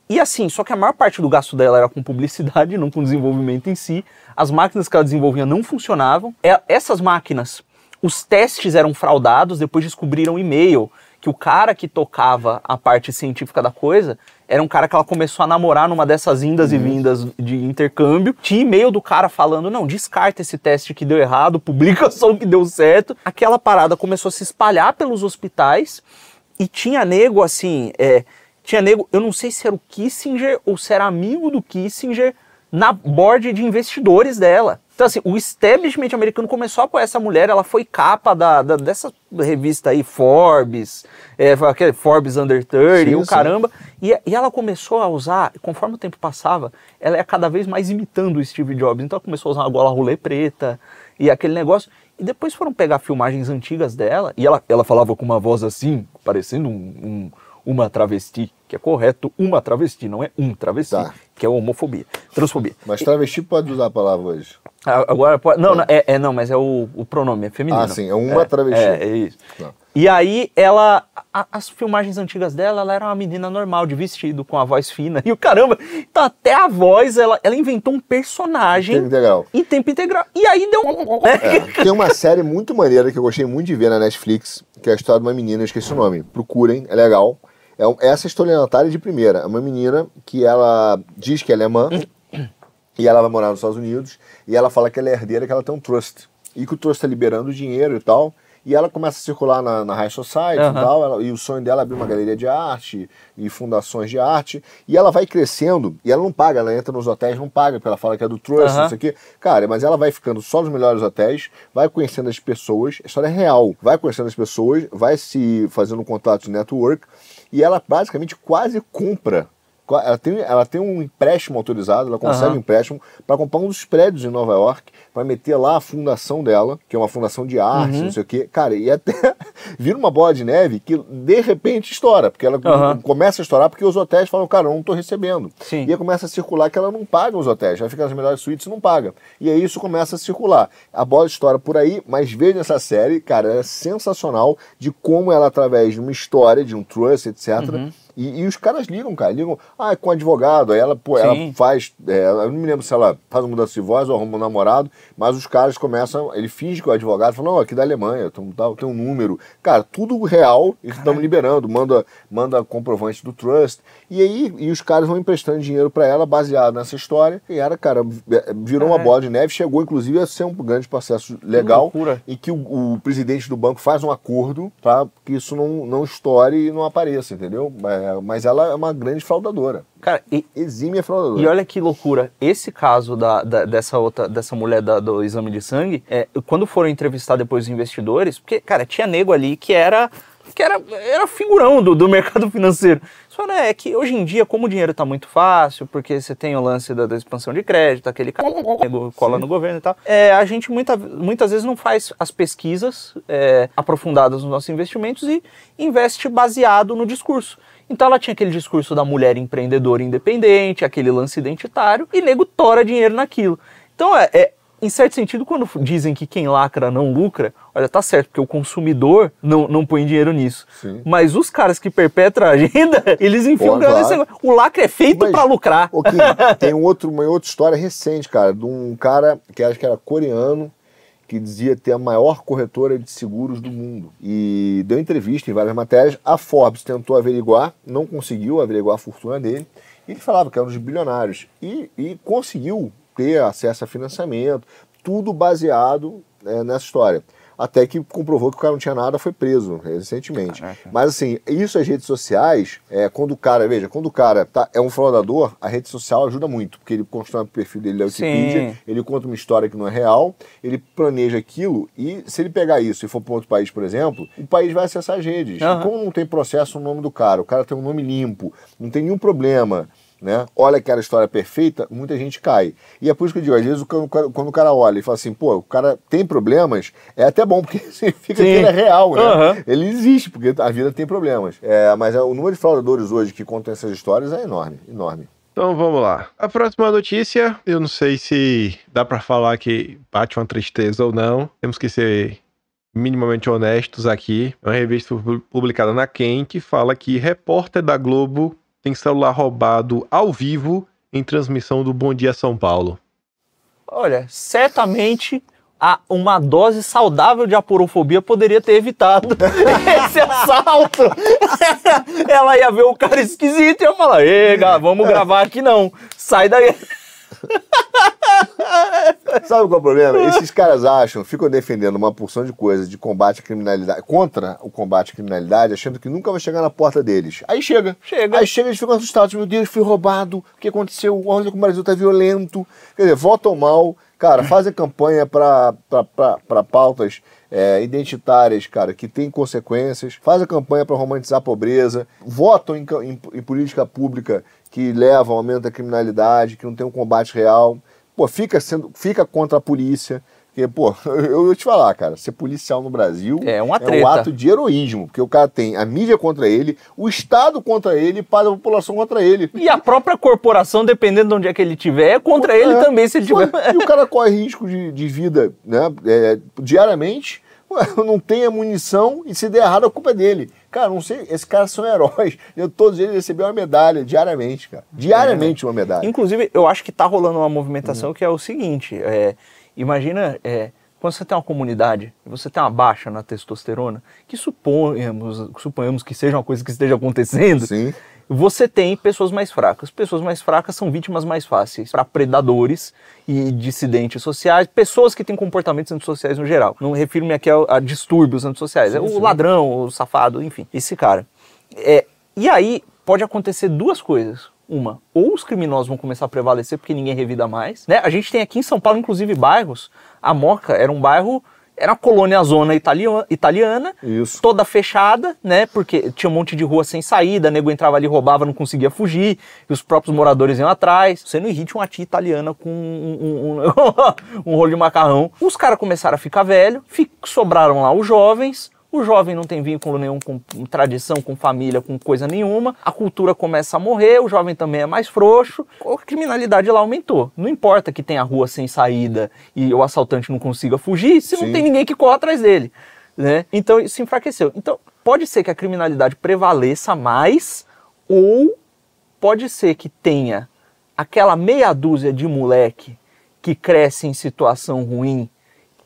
E assim, só que a maior parte do gasto dela era com publicidade, não com desenvolvimento em si. As máquinas que ela desenvolvia não funcionavam. É, essas máquinas, os testes eram fraudados, depois descobriram e-mail que o cara que tocava a parte científica da coisa era um cara que ela começou a namorar numa dessas indas uhum. e vindas de intercâmbio. Tinha e-mail do cara falando: não, descarta esse teste que deu errado, publica só o que deu certo. Aquela parada começou a se espalhar pelos hospitais e tinha nego assim, é, tinha nego, eu não sei se era o Kissinger ou se era amigo do Kissinger na board de investidores dela. Então, assim, o establishment americano começou a apoiar essa mulher, ela foi capa da, da dessa revista aí, Forbes, é, aquele Forbes Under 30, sim, o caramba. E, e ela começou a usar, conforme o tempo passava, ela é cada vez mais imitando o Steve Jobs. Então ela começou a usar uma gola rolê preta e aquele negócio. E depois foram pegar filmagens antigas dela, e ela, ela falava com uma voz assim, parecendo um, um, uma travesti, que é correto, uma travesti, não é um travesti, tá. Que é homofobia, transfobia. Mas travesti pode usar a palavra hoje. Agora pode. Não, não é, é, não, mas é o, o pronome, é feminino. Ah, sim, é uma é, travesti. É, é isso. Não. E aí ela. A, as filmagens antigas dela, ela era uma menina normal, de vestido, com a voz fina. E o caramba, então até a voz, ela, ela inventou um personagem. Tempo integral. Em tempo integral. E aí deu. É, tem uma série muito maneira que eu gostei muito de ver na Netflix, que é a história de uma menina, eu esqueci o nome. Procurem, é legal. É, essa estelionatária de primeira. É uma menina que ela diz que é alemã e ela vai morar nos Estados Unidos e ela fala que ela é herdeira, que ela tem um trust. E que o trust está liberando dinheiro e tal. E ela começa a circular na, na High Society uhum. e tal. Ela, e o sonho dela é abrir uma galeria de arte e fundações de arte. E ela vai crescendo e ela não paga. Ela entra nos hotéis, não paga, porque ela fala que é do trust, uhum. não sei o quê. Cara, mas ela vai ficando só nos melhores hotéis, vai conhecendo as pessoas. A história é real. Vai conhecendo as pessoas, vai se fazendo um contato de network. E ela basicamente quase compra ela tem, ela tem um empréstimo autorizado, ela consegue uhum. um empréstimo para comprar um dos prédios em Nova York, para meter lá a fundação dela, que é uma fundação de arte, uhum. não sei o quê. Cara, e até vira uma bola de neve que de repente estoura, porque ela uhum. começa a estourar porque os hotéis falam, cara, eu não estou recebendo. Sim. E aí começa a circular que ela não paga os hotéis, já fica nas melhores suítes e não paga. E aí isso começa a circular. A bola estoura por aí, mas veja essa série, cara, é sensacional de como ela, através de uma história, de um trust, etc., uhum e, e, os caras ligam, cara, ligam, ah, é com advogado. Aí ela, pô, ela faz, é, eu não me lembro se ela faz uma mudança de voz ou arruma um namorado, mas os caras começam, ele finge que o advogado fala, não, aqui da Alemanha, tem, tem um número. Cara, tudo real, e estamos liberando, manda, manda comprovante do trust. E aí, e os caras vão emprestando dinheiro para ela baseado nessa história. E era, cara, virou uma bola de neve, chegou inclusive a ser um grande processo legal. e que o, o, presidente do banco faz um acordo para que isso não, não estoure e não apareça, entendeu? É, é, mas ela é uma grande fraudadora. Cara, e, exime a fraudadora. E olha que loucura. Esse caso da, da dessa outra, dessa mulher da, do exame de sangue, é, quando foram entrevistar depois os investidores, porque, cara, tinha nego ali que era que era, era figurão do, do mercado financeiro. Só né, é que hoje em dia, como o dinheiro está muito fácil, porque você tem o lance da, da expansão de crédito, aquele cara cola no governo e tal, é, a gente muita, muitas vezes não faz as pesquisas é, aprofundadas nos nossos investimentos e investe baseado no discurso. Então ela tinha aquele discurso da mulher empreendedora independente, aquele lance identitário, e nego tora dinheiro naquilo. Então é, é em certo sentido, quando dizem que quem lacra não lucra, olha, tá certo, porque o consumidor não, não põe dinheiro nisso. Sim. Mas os caras que perpetram a agenda, eles enfiam grana nesse O lacre é feito para lucrar. Okay, tem um outro, uma outra história recente, cara, de um cara que acho que era coreano, que dizia ter a maior corretora de seguros do mundo. E deu entrevista em várias matérias. A Forbes tentou averiguar, não conseguiu averiguar a fortuna dele. Ele falava que era um dos bilionários. E, e conseguiu ter acesso a financiamento, tudo baseado é, nessa história até que comprovou que o cara não tinha nada, foi preso recentemente. Caraca. Mas assim, isso as redes sociais, é, quando o cara, veja, quando o cara tá, é um fraudador, a rede social ajuda muito, porque ele constrói o perfil dele na Wikipedia, Sim. ele conta uma história que não é real, ele planeja aquilo e se ele pegar isso e for para outro país, por exemplo, o país vai acessar as redes. Uhum. E como não tem processo no nome do cara, o cara tem um nome limpo, não tem nenhum problema né? Olha aquela história perfeita, muita gente cai. E é por isso que eu digo, às vezes quando o cara olha e fala assim, pô, o cara tem problemas, é até bom, porque significa Sim. que ele é real, né? Uhum. Ele existe, porque a vida tem problemas. É, mas é, o número de fraudadores hoje que contam essas histórias é enorme, enorme. Então vamos lá. A próxima notícia, eu não sei se dá para falar que bate uma tristeza ou não. Temos que ser minimamente honestos aqui. É uma revista publicada na Quem que fala que repórter da Globo tem celular roubado ao vivo em transmissão do Bom Dia São Paulo? Olha, certamente a, uma dose saudável de aporofobia poderia ter evitado esse assalto. Ela ia ver o cara esquisito e ia falar: Ei, vamos gravar aqui não. Sai daí. Sabe qual é o problema? Esses caras acham, ficam defendendo uma porção de coisas de combate à criminalidade, contra o combate à criminalidade, achando que nunca vai chegar na porta deles. Aí chega. Chega. Aí chega, eles ficam assustados. Meu Deus, fui roubado. O que aconteceu? Olha como o Brasil tá violento. Quer dizer, votam mal. Cara, fazem campanha para pautas é, identitárias, cara, que tem consequências. Faz a campanha para romantizar a pobreza. Votam em, em, em política pública que leva ao aumento da criminalidade, que não tem um combate real. Pô, fica, sendo, fica contra a polícia. Porque, pô, eu vou te falar, cara, ser policial no Brasil é, uma é um ato de heroísmo, porque o cara tem a mídia contra ele, o Estado contra ele e parte da população contra ele. E a própria corporação, dependendo de onde é que ele estiver, é contra é, ele também, se ele tiver. E o cara corre risco de, de vida né, é, diariamente, não tem a munição e se der errado a culpa é dele. Cara, não sei, esses caras são heróis. Eu, todos eles receberam uma medalha diariamente, cara. Diariamente é. uma medalha. Inclusive, eu acho que tá rolando uma movimentação uhum. que é o seguinte: é, imagina. É, quando você tem uma comunidade e você tem uma baixa na testosterona, que suponhamos, suponhamos que seja uma coisa que esteja acontecendo, Sim você tem pessoas mais fracas. Pessoas mais fracas são vítimas mais fáceis para predadores e dissidentes sociais, pessoas que têm comportamentos antissociais no geral. Não refiro-me aqui a, a, distúrbios antissociais. Sim, é o sim. ladrão, o safado, enfim, esse cara. É, e aí pode acontecer duas coisas. Uma, ou os criminosos vão começar a prevalecer porque ninguém revida mais. Né? A gente tem aqui em São Paulo, inclusive, bairros. A Moca era um bairro era uma colônia zona italiana, italiana toda fechada, né? Porque tinha um monte de rua sem saída, nego entrava ali, roubava, não conseguia fugir, e os próprios moradores iam atrás. Você não irrite uma tia italiana com um, um, um, um rolo de macarrão. Os caras começaram a ficar velho, sobraram lá os jovens, o jovem não tem vínculo nenhum com tradição, com família, com coisa nenhuma. A cultura começa a morrer, o jovem também é mais frouxo. A criminalidade lá aumentou. Não importa que tenha rua sem saída e o assaltante não consiga fugir, se Sim. não tem ninguém que corra atrás dele. Né? Então isso enfraqueceu. Então pode ser que a criminalidade prevaleça mais ou pode ser que tenha aquela meia dúzia de moleque que cresce em situação ruim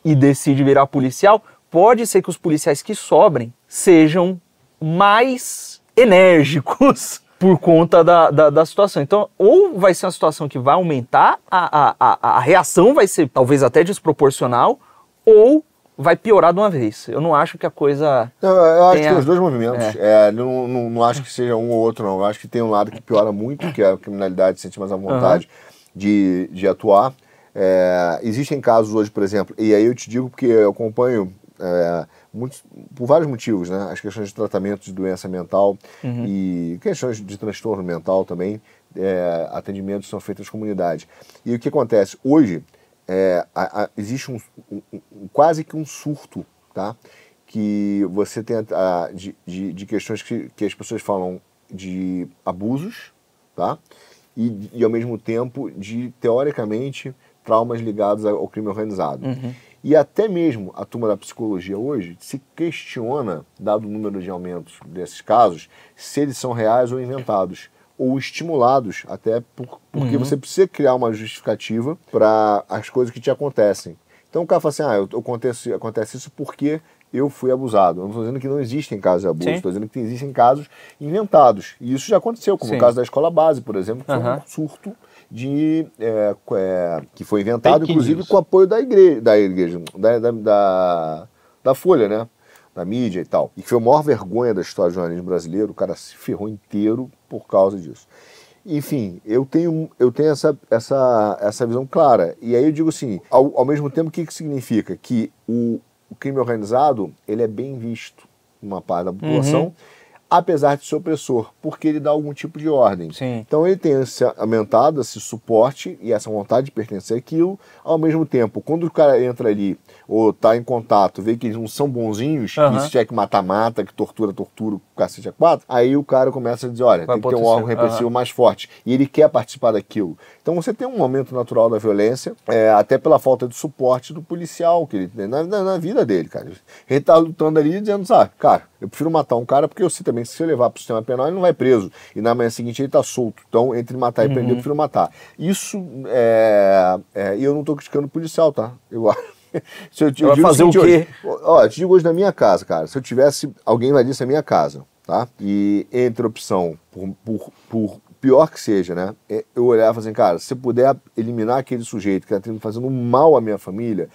e decide virar policial, pode ser que os policiais que sobrem sejam mais enérgicos por conta da, da, da, situação. Então, ou vai ser uma situação que vai aumentar, a, a, a reação vai ser talvez até desproporcional, ou vai piorar de uma vez. Eu não acho que a coisa. Não, eu acho tenha... que tem os dois movimentos. É. É, não, não, não, acho que seja um ou outro, não. Eu acho que tem um lado que piora muito, que é a criminalidade se sente mais à vontade uhum. de, de atuar. É, existem casos hoje, por exemplo, e aí eu te digo porque eu acompanho é, muitos, por vários motivos, né? As questões de tratamento de doença mental uhum. e questões de transtorno mental também, é, atendimentos são feitos nas comunidades. E o que acontece? Hoje é, a, a, existe um, um, um, quase que um surto, tá? Que você tem a, de, de, de, questões que, que as pessoas falam de abusos, tá? E, e ao mesmo tempo de, teoricamente, traumas ligados ao crime organizado. Uhum. E até mesmo a turma da psicologia hoje se questiona, dado o número de aumentos desses casos, se eles são reais ou inventados ou estimulados, até por, porque uhum. você precisa criar uma justificativa para as coisas que te acontecem. Então o cara fala assim: ah, eu, eu acontece, acontece isso porque eu fui abusado. Eu não estou dizendo que não existem casos de abuso, estou dizendo que existem casos inventados. E isso já aconteceu, como Sim. o caso da escola base, por exemplo, que uhum. foi um surto de é, é, que foi inventado, Fake inclusive, news. com o apoio da igreja, da, igreja da, da, da, da Folha, né? Da mídia e tal. E que foi a maior vergonha da história do jornalismo brasileiro. O cara se ferrou inteiro por causa disso. Enfim, eu tenho, eu tenho essa, essa, essa visão clara. E aí eu digo assim, ao, ao mesmo tempo, o que, que significa? Que o, o crime organizado, ele é bem visto numa parte da população, uhum apesar de ser opressor, porque ele dá algum tipo de ordem. Sim. Então ele tem esse aumentado, esse suporte e essa vontade de pertencer àquilo, ao mesmo tempo, quando o cara entra ali ou tá em contato, vê que eles não são bonzinhos, uhum. tiver que matar, mata, que tortura, tortura, cacete é quatro, aí o cara começa a dizer, olha, Vai tem que ter um órgão repressivo uhum. mais forte, e ele quer participar daquilo. Então você tem um momento natural da violência, é, até pela falta de suporte do policial que ele tem na, na, na vida dele, cara. Ele tá lutando ali dizendo, sabe, cara, eu prefiro matar um cara porque eu sei também que se eu levar para o sistema penal ele não vai preso. E na manhã seguinte ele está solto. Então, entre matar e uhum. prender, eu prefiro matar. Isso, é, é, eu não estou criticando o policial, tá? Eu acho. Se eu, eu fazer o quê? Hoje, ó, eu te digo hoje na minha casa, cara. Se eu tivesse alguém invadisse a minha casa, tá? E entre opção, por, por, por pior que seja, né? É, eu olhava assim, cara, se puder eliminar aquele sujeito que está fazendo mal à minha família,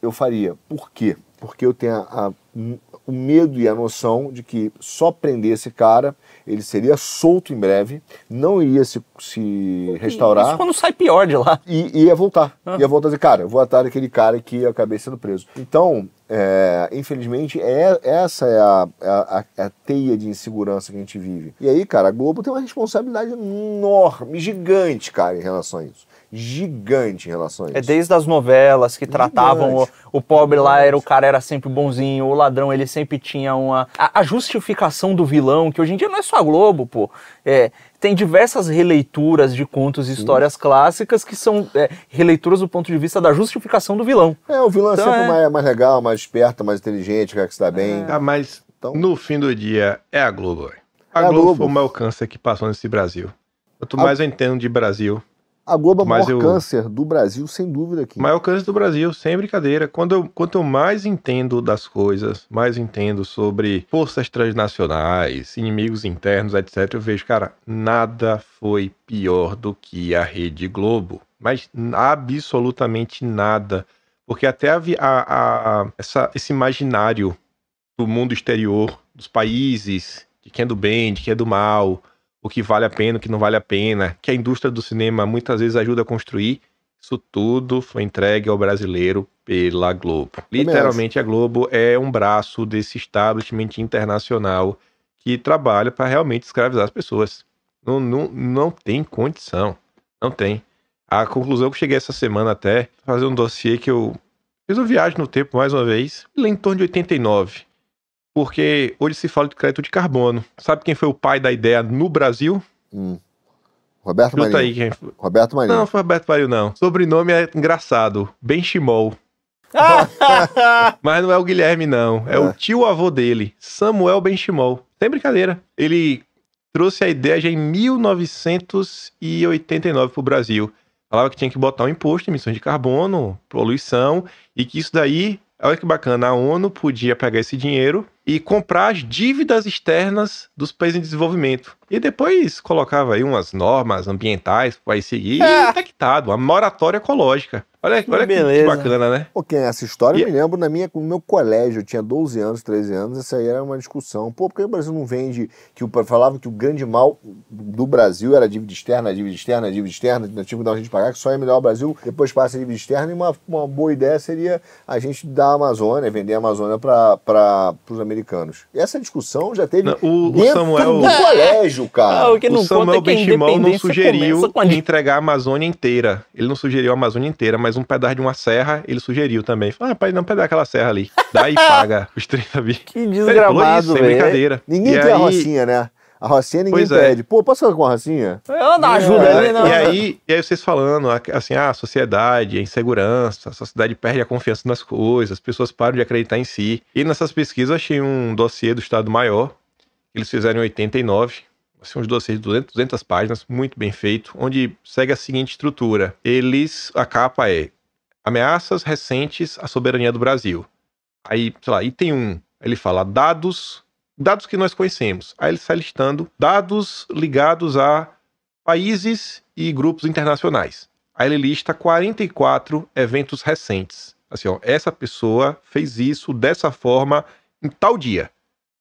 eu faria. Por quê? Porque eu tenho a, a o medo e a noção de que só prender esse cara, ele seria solto em breve, não ia se, se restaurar. Isso quando sai pior de lá. E ia voltar. Ah. Ia voltar a dizer, cara, eu vou atrás daquele cara que eu acabei sendo preso. Então, é, infelizmente, é, essa é a, é a, a, a, teia de insegurança que a gente vive. E aí, cara, a Globo tem uma responsabilidade enorme, gigante, cara, em relação a isso gigante em relação a é isso. É desde as novelas que tratavam o, o, pobre lá, era o cara era sempre bonzinho, o ladrão ele sempre tinha uma. A, a, justificação do vilão, que hoje em dia não é só a Globo, pô. É, tem diversas releituras de contos e histórias clássicas que são é, releituras do ponto de vista da justificação do vilão. É, o vilão é então, é sempre Mais, mais legal, mais esperto, mais inteligente, quer que se dá bem. Ah, mas então... no fim do dia é a Globo. A, é Globo, a Globo foi o maior câncer que passou nesse Brasil. Quanto mais a... eu entendo de Brasil, a Globo é o maior eu... câncer do Brasil, sem dúvida aqui. Maior câncer do Brasil, sem brincadeira. Quando eu, quanto eu mais entendo das coisas, mais entendo sobre forças transnacionais, inimigos internos, etc., eu vejo, cara, nada foi pior do que a Rede Globo. Mas absolutamente nada. Porque até a, a, a essa, esse imaginário do mundo exterior, dos países, de quem é do bem, de quem é do mal, o que vale a pena, o que não vale a pena, que a indústria do cinema muitas vezes ajuda a construir. Isso tudo foi entregue ao brasileiro pela Globo. Literalmente, a Globo é um braço desse establishment internacional que trabalha para realmente escravizar as pessoas. Não, não, não tem condição. Não tem. A conclusão que eu cheguei essa semana até, fazer um dossiê que eu fiz uma viagem no tempo mais uma vez, lá em torno de 89 porque hoje se fala de crédito de carbono. Sabe quem foi o pai da ideia no Brasil? Hum. Roberto Marinho. aí quem foi. Roberto Marinho. Não, foi Roberto Marinho, não. Sobrenome é engraçado. Benchimol. Mas não é o Guilherme, não. É, é. o tio-avô dele, Samuel Benchimol. Sem brincadeira. Ele trouxe a ideia já em 1989 para o Brasil. Falava que tinha que botar um imposto em emissões de carbono, poluição, e que isso daí Olha que bacana, a ONU podia pegar esse dinheiro e comprar as dívidas externas dos países em desenvolvimento. E depois colocava aí umas normas ambientais para seguir é. e tá uma moratória ecológica. Olha, olha que, que, bacana, né? Ok, essa história e... eu me lembro na minha, no meu colégio, eu tinha 12 anos, 13 anos, essa aí era uma discussão. Pô, por que o Brasil não vende, que o, falava que o grande mal do Brasil era a dívida externa, a dívida externa, a dívida externa, não tinha que dar a gente pagar, que só é melhor o Brasil, depois passa a dívida externa, e uma, uma boa ideia seria a gente dar a Amazônia, vender a Amazônia para os americanos. E essa discussão já teve não, o, dentro o Samuel... do colégio, cara. Ah, o, que não o Samuel é Benchimol não sugeriu entregar a Amazônia inteira. Ele não sugeriu a Amazônia inteira, mas um pedaço de uma serra, ele sugeriu também. Falou, ah, pai, não pegar aquela serra ali. Daí paga os 30 bi. Que desgramado, velho. Sem brincadeira. Ninguém e tem aí... a rocinha, né? A Rocinha ninguém pois é. pede. É. Pô, posso ficar com a Rocinha? Eu não ajuda é, ali, não. E aí, e aí vocês falando, assim, ah, a sociedade, a insegurança, a sociedade perde a confiança nas coisas, as pessoas param de acreditar em si. E nessas pesquisas eu achei um dossiê do Estado Maior, que eles fizeram em 89, assim, uns dossiês de 200, 200 páginas, muito bem feito, onde segue a seguinte estrutura. Eles, a capa é ameaças recentes à soberania do Brasil. Aí, sei lá, item 1, ele fala dados, dados que nós conhecemos. Aí ele está listando dados ligados a países e grupos internacionais. Aí ele lista 44 eventos recentes. Assim, ó, essa pessoa fez isso dessa forma em tal dia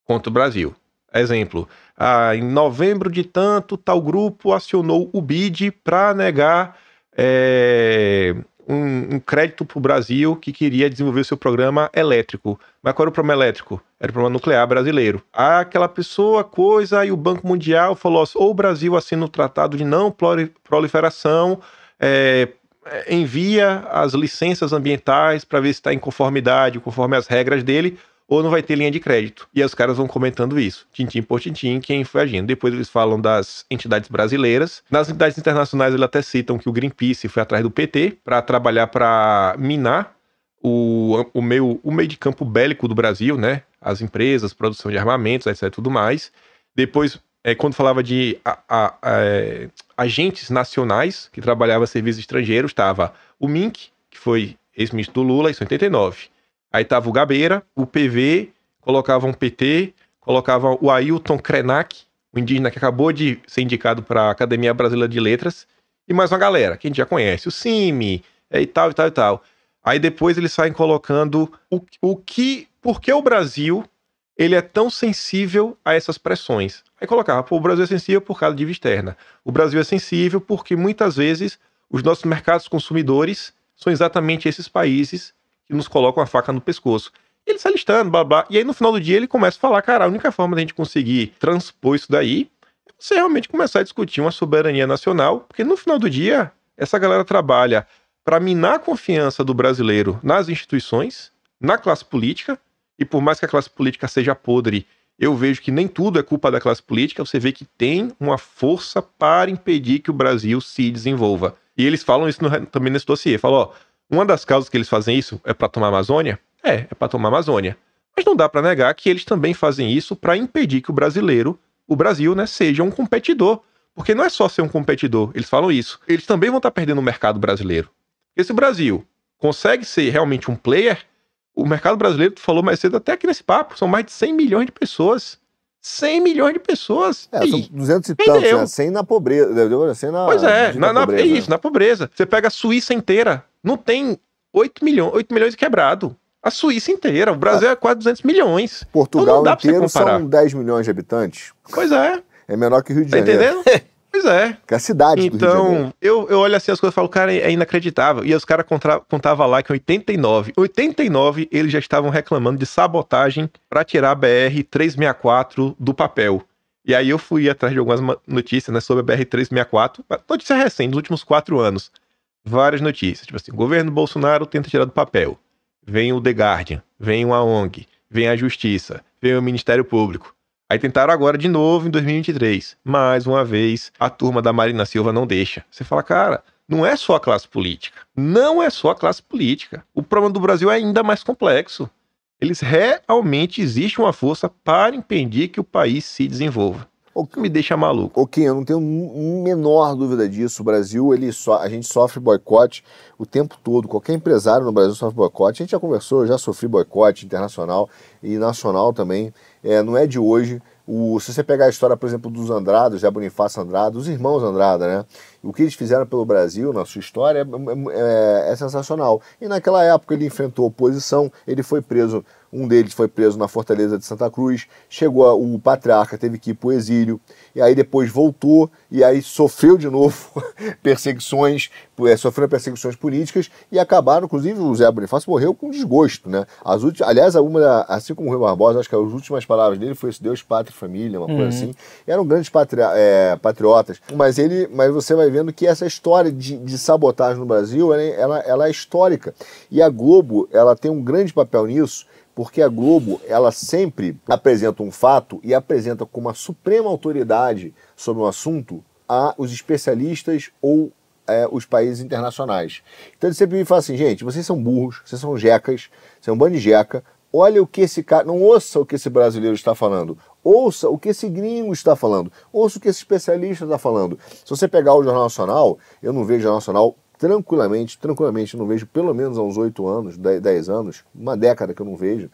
contra o Brasil. Exemplo, ah, em novembro de tanto, tal grupo acionou o BID para negar é, um, um crédito para o Brasil que queria desenvolver seu programa elétrico. Mas qual era o problema elétrico? Era o problema nuclear brasileiro. Aquela pessoa, coisa, e o Banco Mundial falou assim, ou o Brasil assina o tratado de não proliferação, é, envia as licenças ambientais para ver se está em conformidade, conforme as regras dele, ou não vai ter linha de crédito. E os caras vão comentando isso, tintim por tintim, quem foi agindo. Depois eles falam das entidades brasileiras. Nas entidades internacionais eles até citam que o Greenpeace foi atrás do PT para trabalhar para minar o, o, meio, o meio de campo bélico do Brasil, né? As empresas, produção de armamentos, etc. tudo mais. Depois, é, quando falava de a, a, a, é, agentes nacionais que trabalhavam serviços estrangeiros, estava o Mink, que foi ex-ministro do Lula, isso em 89. Aí tava o Gabeira, o PV, colocava um PT, colocava o Ailton Krenak, o indígena que acabou de ser indicado para a Academia Brasileira de Letras, e mais uma galera que a gente já conhece, o CIMI, é, e tal, e tal, e tal. Aí depois eles saem colocando o, o que, por que o Brasil ele é tão sensível a essas pressões. Aí colocava, o Brasil é sensível por causa de dívida externa. O Brasil é sensível porque muitas vezes os nossos mercados consumidores são exatamente esses países e nos colocam a faca no pescoço. E ele sai listando, blá blá. E aí no final do dia ele começa a falar, cara, a única forma da gente conseguir transpor isso daí é você realmente começar a discutir uma soberania nacional, porque no final do dia essa galera trabalha para minar a confiança do brasileiro nas instituições, na classe política, e por mais que a classe política seja podre, eu vejo que nem tudo é culpa da classe política, você vê que tem uma força para impedir que o Brasil se desenvolva. E eles falam isso no, também nesse dossiê, falam, ó, uma das causas que eles fazem isso é para tomar a Amazônia? É, é para tomar a Amazônia. Mas não dá para negar que eles também fazem isso para impedir que o brasileiro, o Brasil, né, seja um competidor. Porque não é só ser um competidor, eles falam isso. Eles também vão estar tá perdendo o mercado brasileiro. Porque se o Brasil consegue ser realmente um player, o mercado brasileiro, tu falou mais cedo até aqui nesse papo, são mais de 100 milhões de pessoas. 100 milhões de pessoas. É, são 200 e tantos, né? 100 na pobreza. 100 na, pois é, na, na, pobreza, é isso, na pobreza. Você pega a Suíça inteira, não tem 8 milhões, 8 milhões quebrado. A Suíça inteira, o Brasil é, é quase 200 milhões. Portugal então inteiro são 10 milhões de habitantes. Pois é. É menor que o Rio de tá Janeiro. entendendo? Pois é. Que é a cidade então, eu, eu olho assim as coisas e falo, cara, é inacreditável. E os caras contavam lá que em 89, 89 eles já estavam reclamando de sabotagem para tirar a BR 364 do papel. E aí eu fui atrás de algumas notícias né, sobre a BR 364, notícia recente, dos últimos quatro anos várias notícias. Tipo assim, governo Bolsonaro tenta tirar do papel. Vem o The Guardian, vem uma ONG, vem a Justiça, vem o Ministério Público. Aí tentaram agora de novo em 2023. Mais uma vez, a turma da Marina Silva não deixa. Você fala, cara, não é só a classe política. Não é só a classe política. O problema do Brasil é ainda mais complexo. Eles realmente existe uma força para impedir que o país se desenvolva. O que me deixa maluco. Ok, eu não tenho menor dúvida disso. O Brasil, ele so, a gente sofre boicote o tempo todo. Qualquer empresário no Brasil sofre boicote. A gente já conversou, eu já sofri boicote internacional e nacional também. É, não é de hoje. O, se você pegar a história, por exemplo, dos Andrados, Zé Bonifácio Andrade, os irmãos Andrada, né? O que eles fizeram pelo Brasil, na sua história, é, é, é sensacional. E naquela época ele enfrentou oposição, ele foi preso um deles foi preso na Fortaleza de Santa Cruz, chegou a, o patriarca, teve que ir para o exílio, e aí depois voltou, e aí sofreu de novo perseguições, é, sofreu perseguições políticas, e acabaram, inclusive o Zé Bonifácio morreu com desgosto, né? As últimas, aliás, uma, assim como o Rui Barbosa, acho que as últimas palavras dele foi Deus, pátria e família, uma uhum. coisa assim. Eram grandes patri, é, patriotas, mas ele, mas você vai vendo que essa história de, de sabotagem no Brasil, ela, ela, ela é histórica. E a Globo, ela tem um grande papel nisso, porque a Globo ela sempre apresenta um fato e apresenta como a suprema autoridade sobre um assunto a os especialistas ou é, os países internacionais. Então ele sempre me fala assim, gente, vocês são burros, vocês são jecas, vocês são um bando de jeca, olha o que esse cara, não ouça o que esse brasileiro está falando, ouça o que esse gringo está falando, ouça o que esse especialista está falando. Se você pegar o Jornal Nacional, eu não vejo o Jornal Nacional tranquilamente, tranquilamente, não vejo pelo menos há uns oito anos, dez anos, uma década que eu não vejo.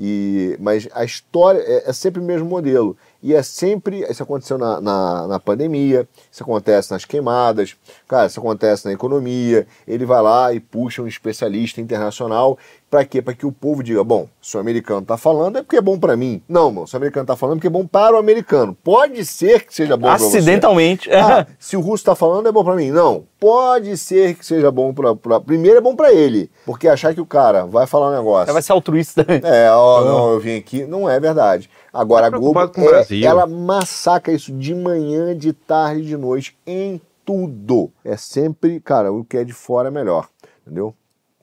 E, mas a história é, é, sempre o mesmo modelo. E é sempre. Isso aconteceu na, na, na, pandemia, isso acontece nas queimadas, cara, isso acontece na economia. Ele vai lá e puxa um especialista internacional para quê? Para que o povo diga: bom, se o americano está falando é porque é bom para mim. Não, mano, se o americano está falando é porque é bom para o americano. Pode ser que seja bom para você. Acidentalmente. Ah, se o russo está falando é bom para mim. Não, pode ser que seja bom para. Pra... Primeiro é bom para ele, porque achar que o cara vai falar um negócio. Vai ser altruísta. É, ó, não, eu vim aqui. Não é verdade. Agora, tá a Globo, é, ela massacra isso de manhã, de tarde, de noite, em tudo. É sempre, cara, o que é de fora é melhor. Entendeu?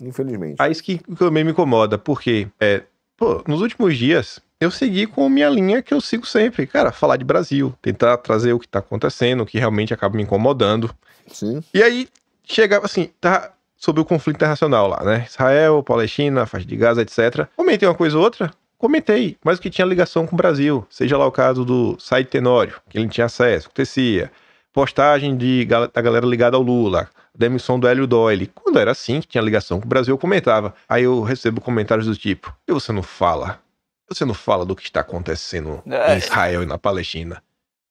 Infelizmente. Aí isso que também me incomoda, porque, é, pô, nos últimos dias, eu segui com minha linha que eu sigo sempre. Cara, falar de Brasil, tentar trazer o que tá acontecendo, o que realmente acaba me incomodando. Sim. E aí, chegava assim, tá sobre o conflito internacional lá, né? Israel, Palestina, faixa de Gaza, etc. Comentei uma coisa ou outra, comentei, mas que tinha ligação com o Brasil. Seja lá o caso do Said Tenório, que ele tinha acesso, acontecia. Postagem de, da galera ligada ao Lula demissão do Hélio Doyle. Quando era assim, que tinha ligação com o Brasil, eu comentava. Aí eu recebo comentários do tipo: e você não fala? Você não fala do que está acontecendo é. em Israel e na Palestina?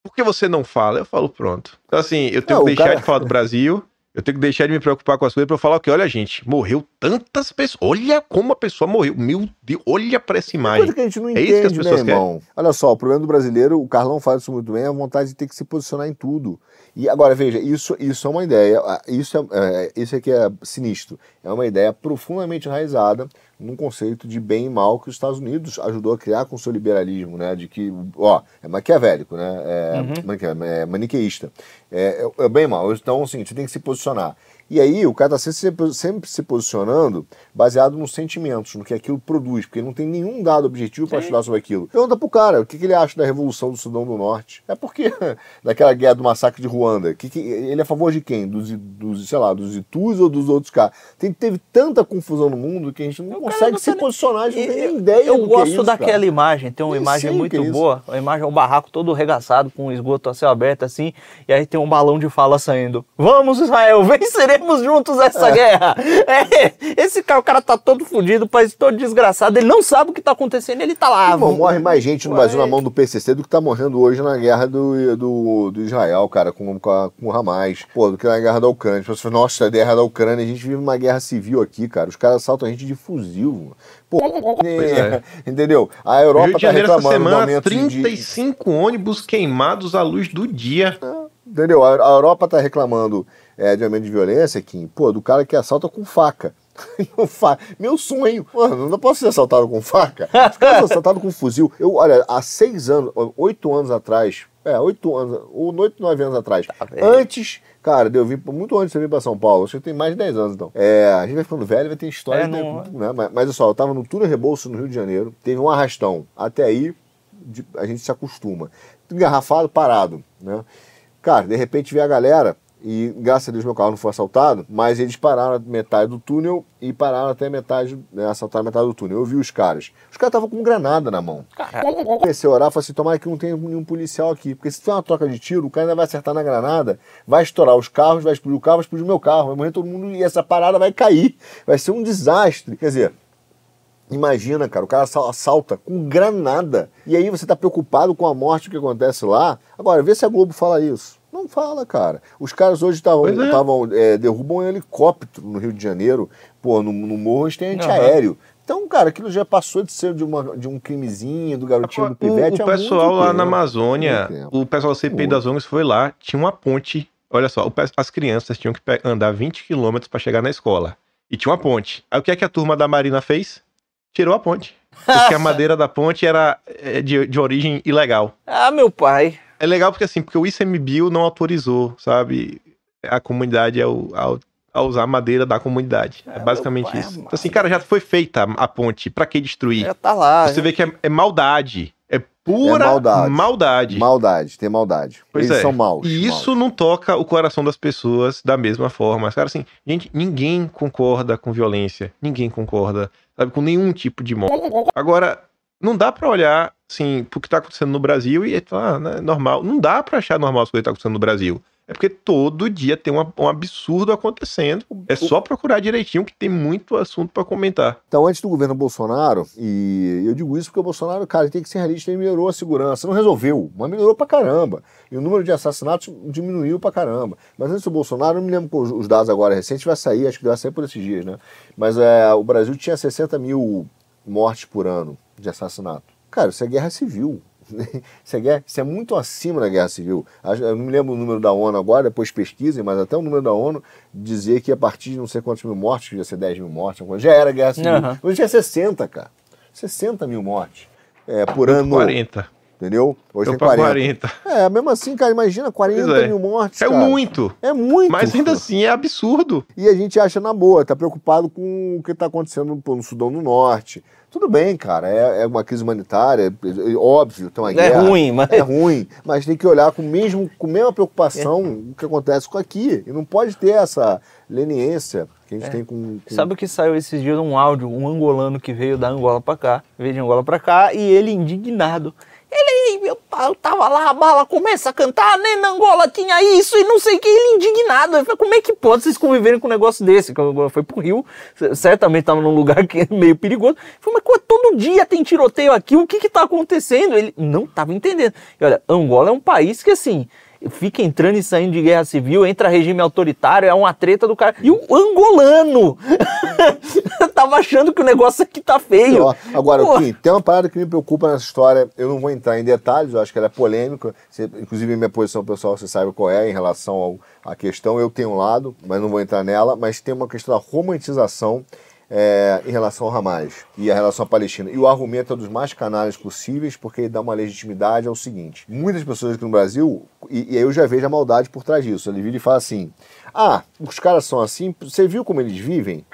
Por que você não fala? Eu falo, pronto. Então, assim, eu tenho não, que deixar cara... de falar do Brasil eu tenho que deixar de me preocupar com as coisas pra eu falar que, olha, gente, morreu tantas pessoas. Olha como a pessoa morreu. Meu Deus, olha pra essa imagem. Coisa que a gente não é entende, isso que as pessoas né, irmão? Querem. Olha só, o problema do brasileiro, o Carlão faz isso muito bem, é a vontade de ter que se posicionar em tudo. E agora, veja, isso, isso é uma ideia, isso é, é, isso que é sinistro. É uma ideia profundamente enraizada num conceito de bem e mal que os Estados Unidos ajudou a criar com o seu liberalismo, né? De que, ó, é maquiavélico, né? É, uhum. é maniqueísta. É, é, é bem e mal. Então, assim, você tem que se posicionar. E aí o cara está sempre, sempre, se posicionando baseado nos sentimentos, no que aquilo produz, porque não tem nenhum dado objetivo para estudar sobre aquilo. Pergunta pro cara o que, que, ele acha da Revolução do Sudão do Norte. É porque daquela guerra do massacre de Ruanda. Que, que, ele é a favor de quem? Dos, dos, sei lá, dos Itus ou dos outros caras? Tem, teve tanta confusão no mundo que a gente não o consegue não se nem... posicionar, a gente não tem nem ideia Eu do gosto que é isso, daquela cara. imagem, tem uma eu imagem muito é boa. A imagem é um barraco todo regaçado, com um esgoto a céu aberto assim, e aí tem um balão de fala saindo. Vamos, Israel, venceremos juntos essa é. guerra. É, esse cara, o cara tá todo fudido, o país todo desgraçado, ele não sabe o que tá acontecendo, ele tá lá. Irmão, morre mais gente no Brasil na mão do PCC do que tá morrendo hoje na guerra do, do, do Israel, cara, com, com, a, com o Hamas. Pô, do que na guerra da Ucrânia. Assim, nossa, a guerra da Ucrânia, a gente vive uma guerra civil aqui, cara. Os caras assaltam a gente de fuzil. Pô, é. entendeu? A Europa Rio de tá reclamando essa semana, 35 de... ônibus queimados à luz do dia. É, entendeu? A, a Europa tá reclamando é, de aumento de violência, Kim, pô, do cara que assalta com faca. Meu sonho, mano, não posso ser assaltado com faca. Os caras assaltado com fuzil. Eu, olha, há seis anos, oito anos atrás, é, oito anos, ou oito, nove anos atrás, tá antes Cara, eu vim muito antes de vir para São Paulo. Acho que tem mais de 10 anos, então. É, a gente vai ficando velho, vai ter história. É, não... né? Mas, mas olha só, eu tava no Túnel Rebolso, no Rio de Janeiro. Teve um arrastão. Até aí, de, a gente se acostuma. Engarrafado, parado, né? Cara, de repente vê a galera e graças a Deus meu carro não foi assaltado, mas eles pararam metade do túnel e pararam até metade, né, assaltaram metade do túnel. Eu vi os caras. Os caras estavam com granada na mão. Comecei a orar, falei assim, tomara que não tenha nenhum policial aqui, porque se tiver uma troca de tiro, o cara ainda vai acertar na granada, vai estourar os carros, vai explodir o carro, vai explodir o meu carro, vai morrer todo mundo e essa parada vai cair. Vai ser um desastre. Quer dizer, Imagina, cara, o cara assalta com granada. E aí você está preocupado com a morte que acontece lá. Agora, vê se a Globo fala isso. Não fala, cara. Os caras hoje estavam é. é, derrubam um helicóptero no Rio de Janeiro. Pô, no, no morro tem antiaéreo. Uhum. Então, cara, aquilo já passou de ser de, uma, de um crimezinho, do garotinho do pivete. O, o pessoal lá na Amazônia, o pessoal da CPI das ONGs foi lá, tinha uma ponte. Olha só, as crianças tinham que andar 20 quilômetros para chegar na escola. E tinha uma ponte. Aí o que é que a turma da Marina fez? Tirou a ponte. Porque a madeira da ponte era é, de, de origem ilegal. Ah, meu pai. É legal porque assim, porque o ICMBio não autorizou, sabe? A comunidade ao, ao a usar a madeira da comunidade. É, é basicamente isso. Então, assim, cara, já foi feita a ponte, pra que destruir? Já tá lá. Você vê que é, é maldade. É pura é maldade. maldade. Maldade, tem maldade. Pois Eles é. são maus. E isso maus. não toca o coração das pessoas da mesma forma. Cara, assim, gente, ninguém concorda com violência. Ninguém concorda, sabe, com nenhum tipo de morte. Agora, não dá para olhar, assim, pro que tá acontecendo no Brasil e ah, né, normal. Não dá para achar normal as coisas que tá acontecendo no Brasil. É porque todo dia tem uma, um absurdo acontecendo. É só procurar direitinho que tem muito assunto para comentar. Então, antes do governo Bolsonaro, e eu digo isso porque o Bolsonaro, cara, tem que ser realista, ele melhorou a segurança. Não resolveu, mas melhorou pra caramba. E o número de assassinatos diminuiu pra caramba. Mas antes do Bolsonaro, eu me lembro os dados agora recentes vai sair, acho que vai sair por esses dias, né? Mas é, o Brasil tinha 60 mil mortes por ano de assassinato. Cara, isso é guerra civil. Isso é, isso é muito acima da guerra civil. Eu não me lembro o número da ONU agora, depois pesquisem, mas até o número da ONU dizia que a partir de não sei quantos mil mortes, ia ser 10 mil mortes, já era guerra civil. Uhum. Hoje tinha 60, cara. 60 mil mortes é, por ano. 40. Entendeu? Hoje tem 40. 40. É, mesmo assim, cara, imagina 40 é. mil mortes. É cara. muito. É muito. Mas ainda assim é absurdo. E a gente acha na boa, tá preocupado com o que tá acontecendo no Sudão do Norte, tudo bem, cara, é, é uma crise humanitária, é, é óbvio, tem uma é guerra. É ruim, mas... É ruim, mas tem que olhar com, mesmo, com a mesma preocupação é. o que acontece com aqui. E não pode ter essa leniência que a gente é. tem com, com, Sabe o que saiu esses dias um áudio, um angolano que veio da Angola para cá, veio de Angola para cá, e ele indignado. Ele, eu, eu tava lá, a bala começa a cantar, nem na Angola tinha isso e não sei o que, ele indignado. Eu falei, como é que pode vocês conviverem com um negócio desse? Que Angola foi pro Rio, certamente tava num lugar que é meio perigoso. Eu falei, mas todo dia tem tiroteio aqui, o que que tá acontecendo? Ele não tava entendendo. E olha, Angola é um país que assim, fica entrando e saindo de guerra civil, entra regime autoritário, é uma treta do cara. E o angolano tava achando que o negócio aqui tá feio. Agora, Kim, tem uma parada que me preocupa nessa história, eu não vou entrar em detalhes, eu acho que ela é polêmica, você, inclusive minha posição pessoal, você sabe qual é em relação ao, à questão, eu tenho um lado, mas não vou entrar nela, mas tem uma questão da romantização é, em relação ao Hamas e a relação à Palestina. E o argumento é dos mais canais possíveis, porque ele dá uma legitimidade ao seguinte: muitas pessoas aqui no Brasil, e, e aí eu já vejo a maldade por trás disso. Ele vira e fala assim: ah, os caras são assim, você viu como eles vivem?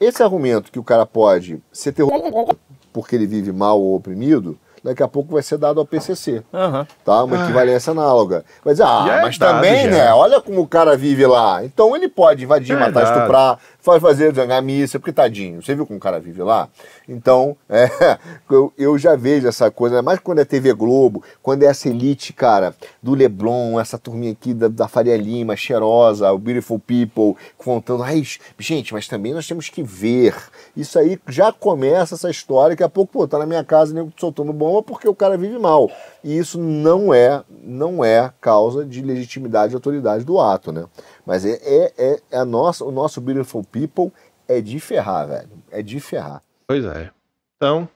Esse argumento que o cara pode ser terrorista porque ele vive mal ou oprimido, daqui a pouco vai ser dado ao PCC. Uhum. Tá? Uma equivalência análoga. Vai dizer, ah, é mas dado, também, já. né? Olha como o cara vive lá. Então ele pode invadir, é matar, dado. estuprar, vai fazer zangar missa, porque tadinho. Você viu como o cara vive lá? Então, é, eu, eu, já vejo essa coisa, mais quando é TV Globo, quando é essa elite, cara, do Leblon, essa turminha aqui da, da Faria Lima, cheirosa, o Beautiful People, contando, ai, gente, mas também nós temos que ver. Isso aí já começa essa história, daqui a pouco, pô, tá na minha casa, nego soltando bomba porque o cara vive mal. E isso não é, não é causa de legitimidade e autoridade do ato, né? Mas é, é, é, é a nossa, o nosso Beautiful People é de ferrar, velho. É de ferrar. Pois é. Então,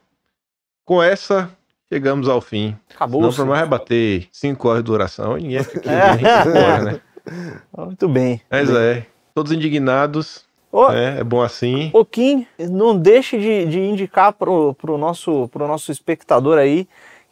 com essa, chegamos ao fim. Acabou. Não para mais rebater 5 horas de duração, ninguém fica aqui é. né? Muito bem. Mas é. Todos indignados. Oh, é, é, bom assim. Pouquinho, não deixe de, de indicar pro, pro, nosso, pro nosso espectador aí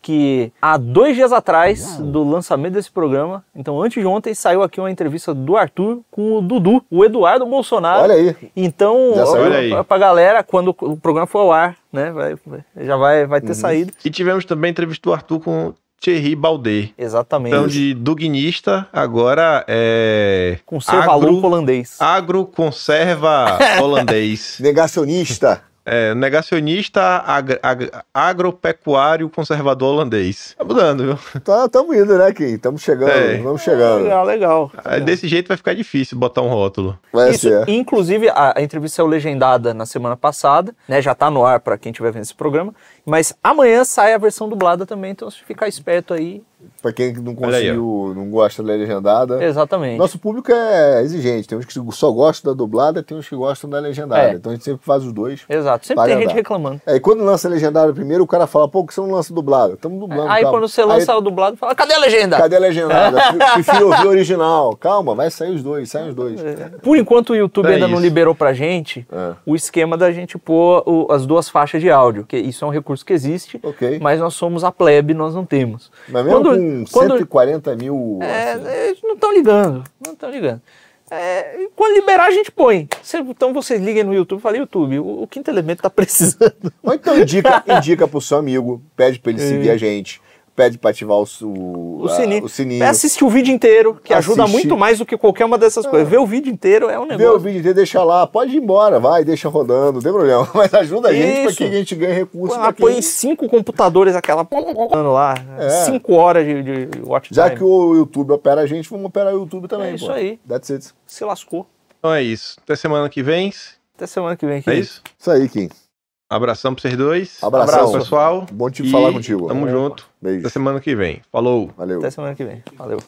que há dois dias atrás do lançamento desse programa, então antes de ontem, saiu aqui uma entrevista do Arthur com o Dudu, o Eduardo Bolsonaro. Olha aí. Então, olha pra galera, quando o programa for ao ar, né, vai, já vai, vai ter uhum. saído. E tivemos também a entrevista do Arthur com Thierry Baldé. Exatamente. Então, de dugnista, agora é. Conserva agro, holandês. Agro conserva holandês. Negacionista. É, negacionista ag ag agropecuário conservador holandês. Tá mudando, viu? Tá, tamo indo, né, Kim? Estamos chegando, estamos é. chegando. legal, legal. Aí, desse jeito vai ficar difícil botar um rótulo. Vai Isso, ser. Inclusive, a, a entrevista saiu legendada na semana passada, né? Já tá no ar para quem estiver vendo esse programa. Mas amanhã sai a versão dublada também, então se ficar esperto aí, Pra quem não conseguiu, não gosta da legendada. Exatamente. Nosso público é exigente. Tem uns que só gostam da dublada, tem uns que gostam da legendada. É. Então a gente sempre faz os dois. Exato. Sempre tem gente reclamando. É, e quando lança a legendada primeiro, o cara fala, pô, que você não lança dublada? Estamos dublando. Aí quando você lança Aí, o dublado, fala, cadê a legenda? Cadê a legendada? Prefiro ouvir o original. Calma, vai sair os dois, saem os dois. É. Por enquanto o YouTube é ainda isso. não liberou pra gente é. o esquema da gente pôr o, as duas faixas de áudio. Que isso é um recurso que existe, okay. mas nós somos a plebe, nós não temos. Mas mesmo quando, com quando 140 mil. É, assim. eles não estão ligando. Não estão ligando. É, quando liberar, a gente põe. Então vocês liguem no YouTube e YouTube, o, o quinto elemento tá precisando. Ou então indica, indica pro seu amigo, pede pra ele é. seguir a gente pede para ativar o, o, o, sininho. A, o sininho. É assistir o vídeo inteiro, que Assistir. ajuda muito mais do que qualquer uma dessas é. coisas. Ver o vídeo inteiro é um negócio. Ver o vídeo inteiro, deixa lá, pode ir embora, vai, deixa rodando, não tem problema. Mas ajuda a gente para que a gente ganhe recursos. Ah, põe cinco computadores, aquela lá, é. cinco horas de, de watch Já que o YouTube opera a gente, vamos operar o YouTube também. É isso pô. aí. That's it. Se lascou. Então é isso. Até semana que vem. Até semana que vem. É isso? Isso aí, Kim. Abração pra vocês dois. Abração, Abraço, pessoal. Bom te falar contigo. Tamo junto. Beijo. Até semana que vem. Falou. Valeu. Até semana que vem. Valeu.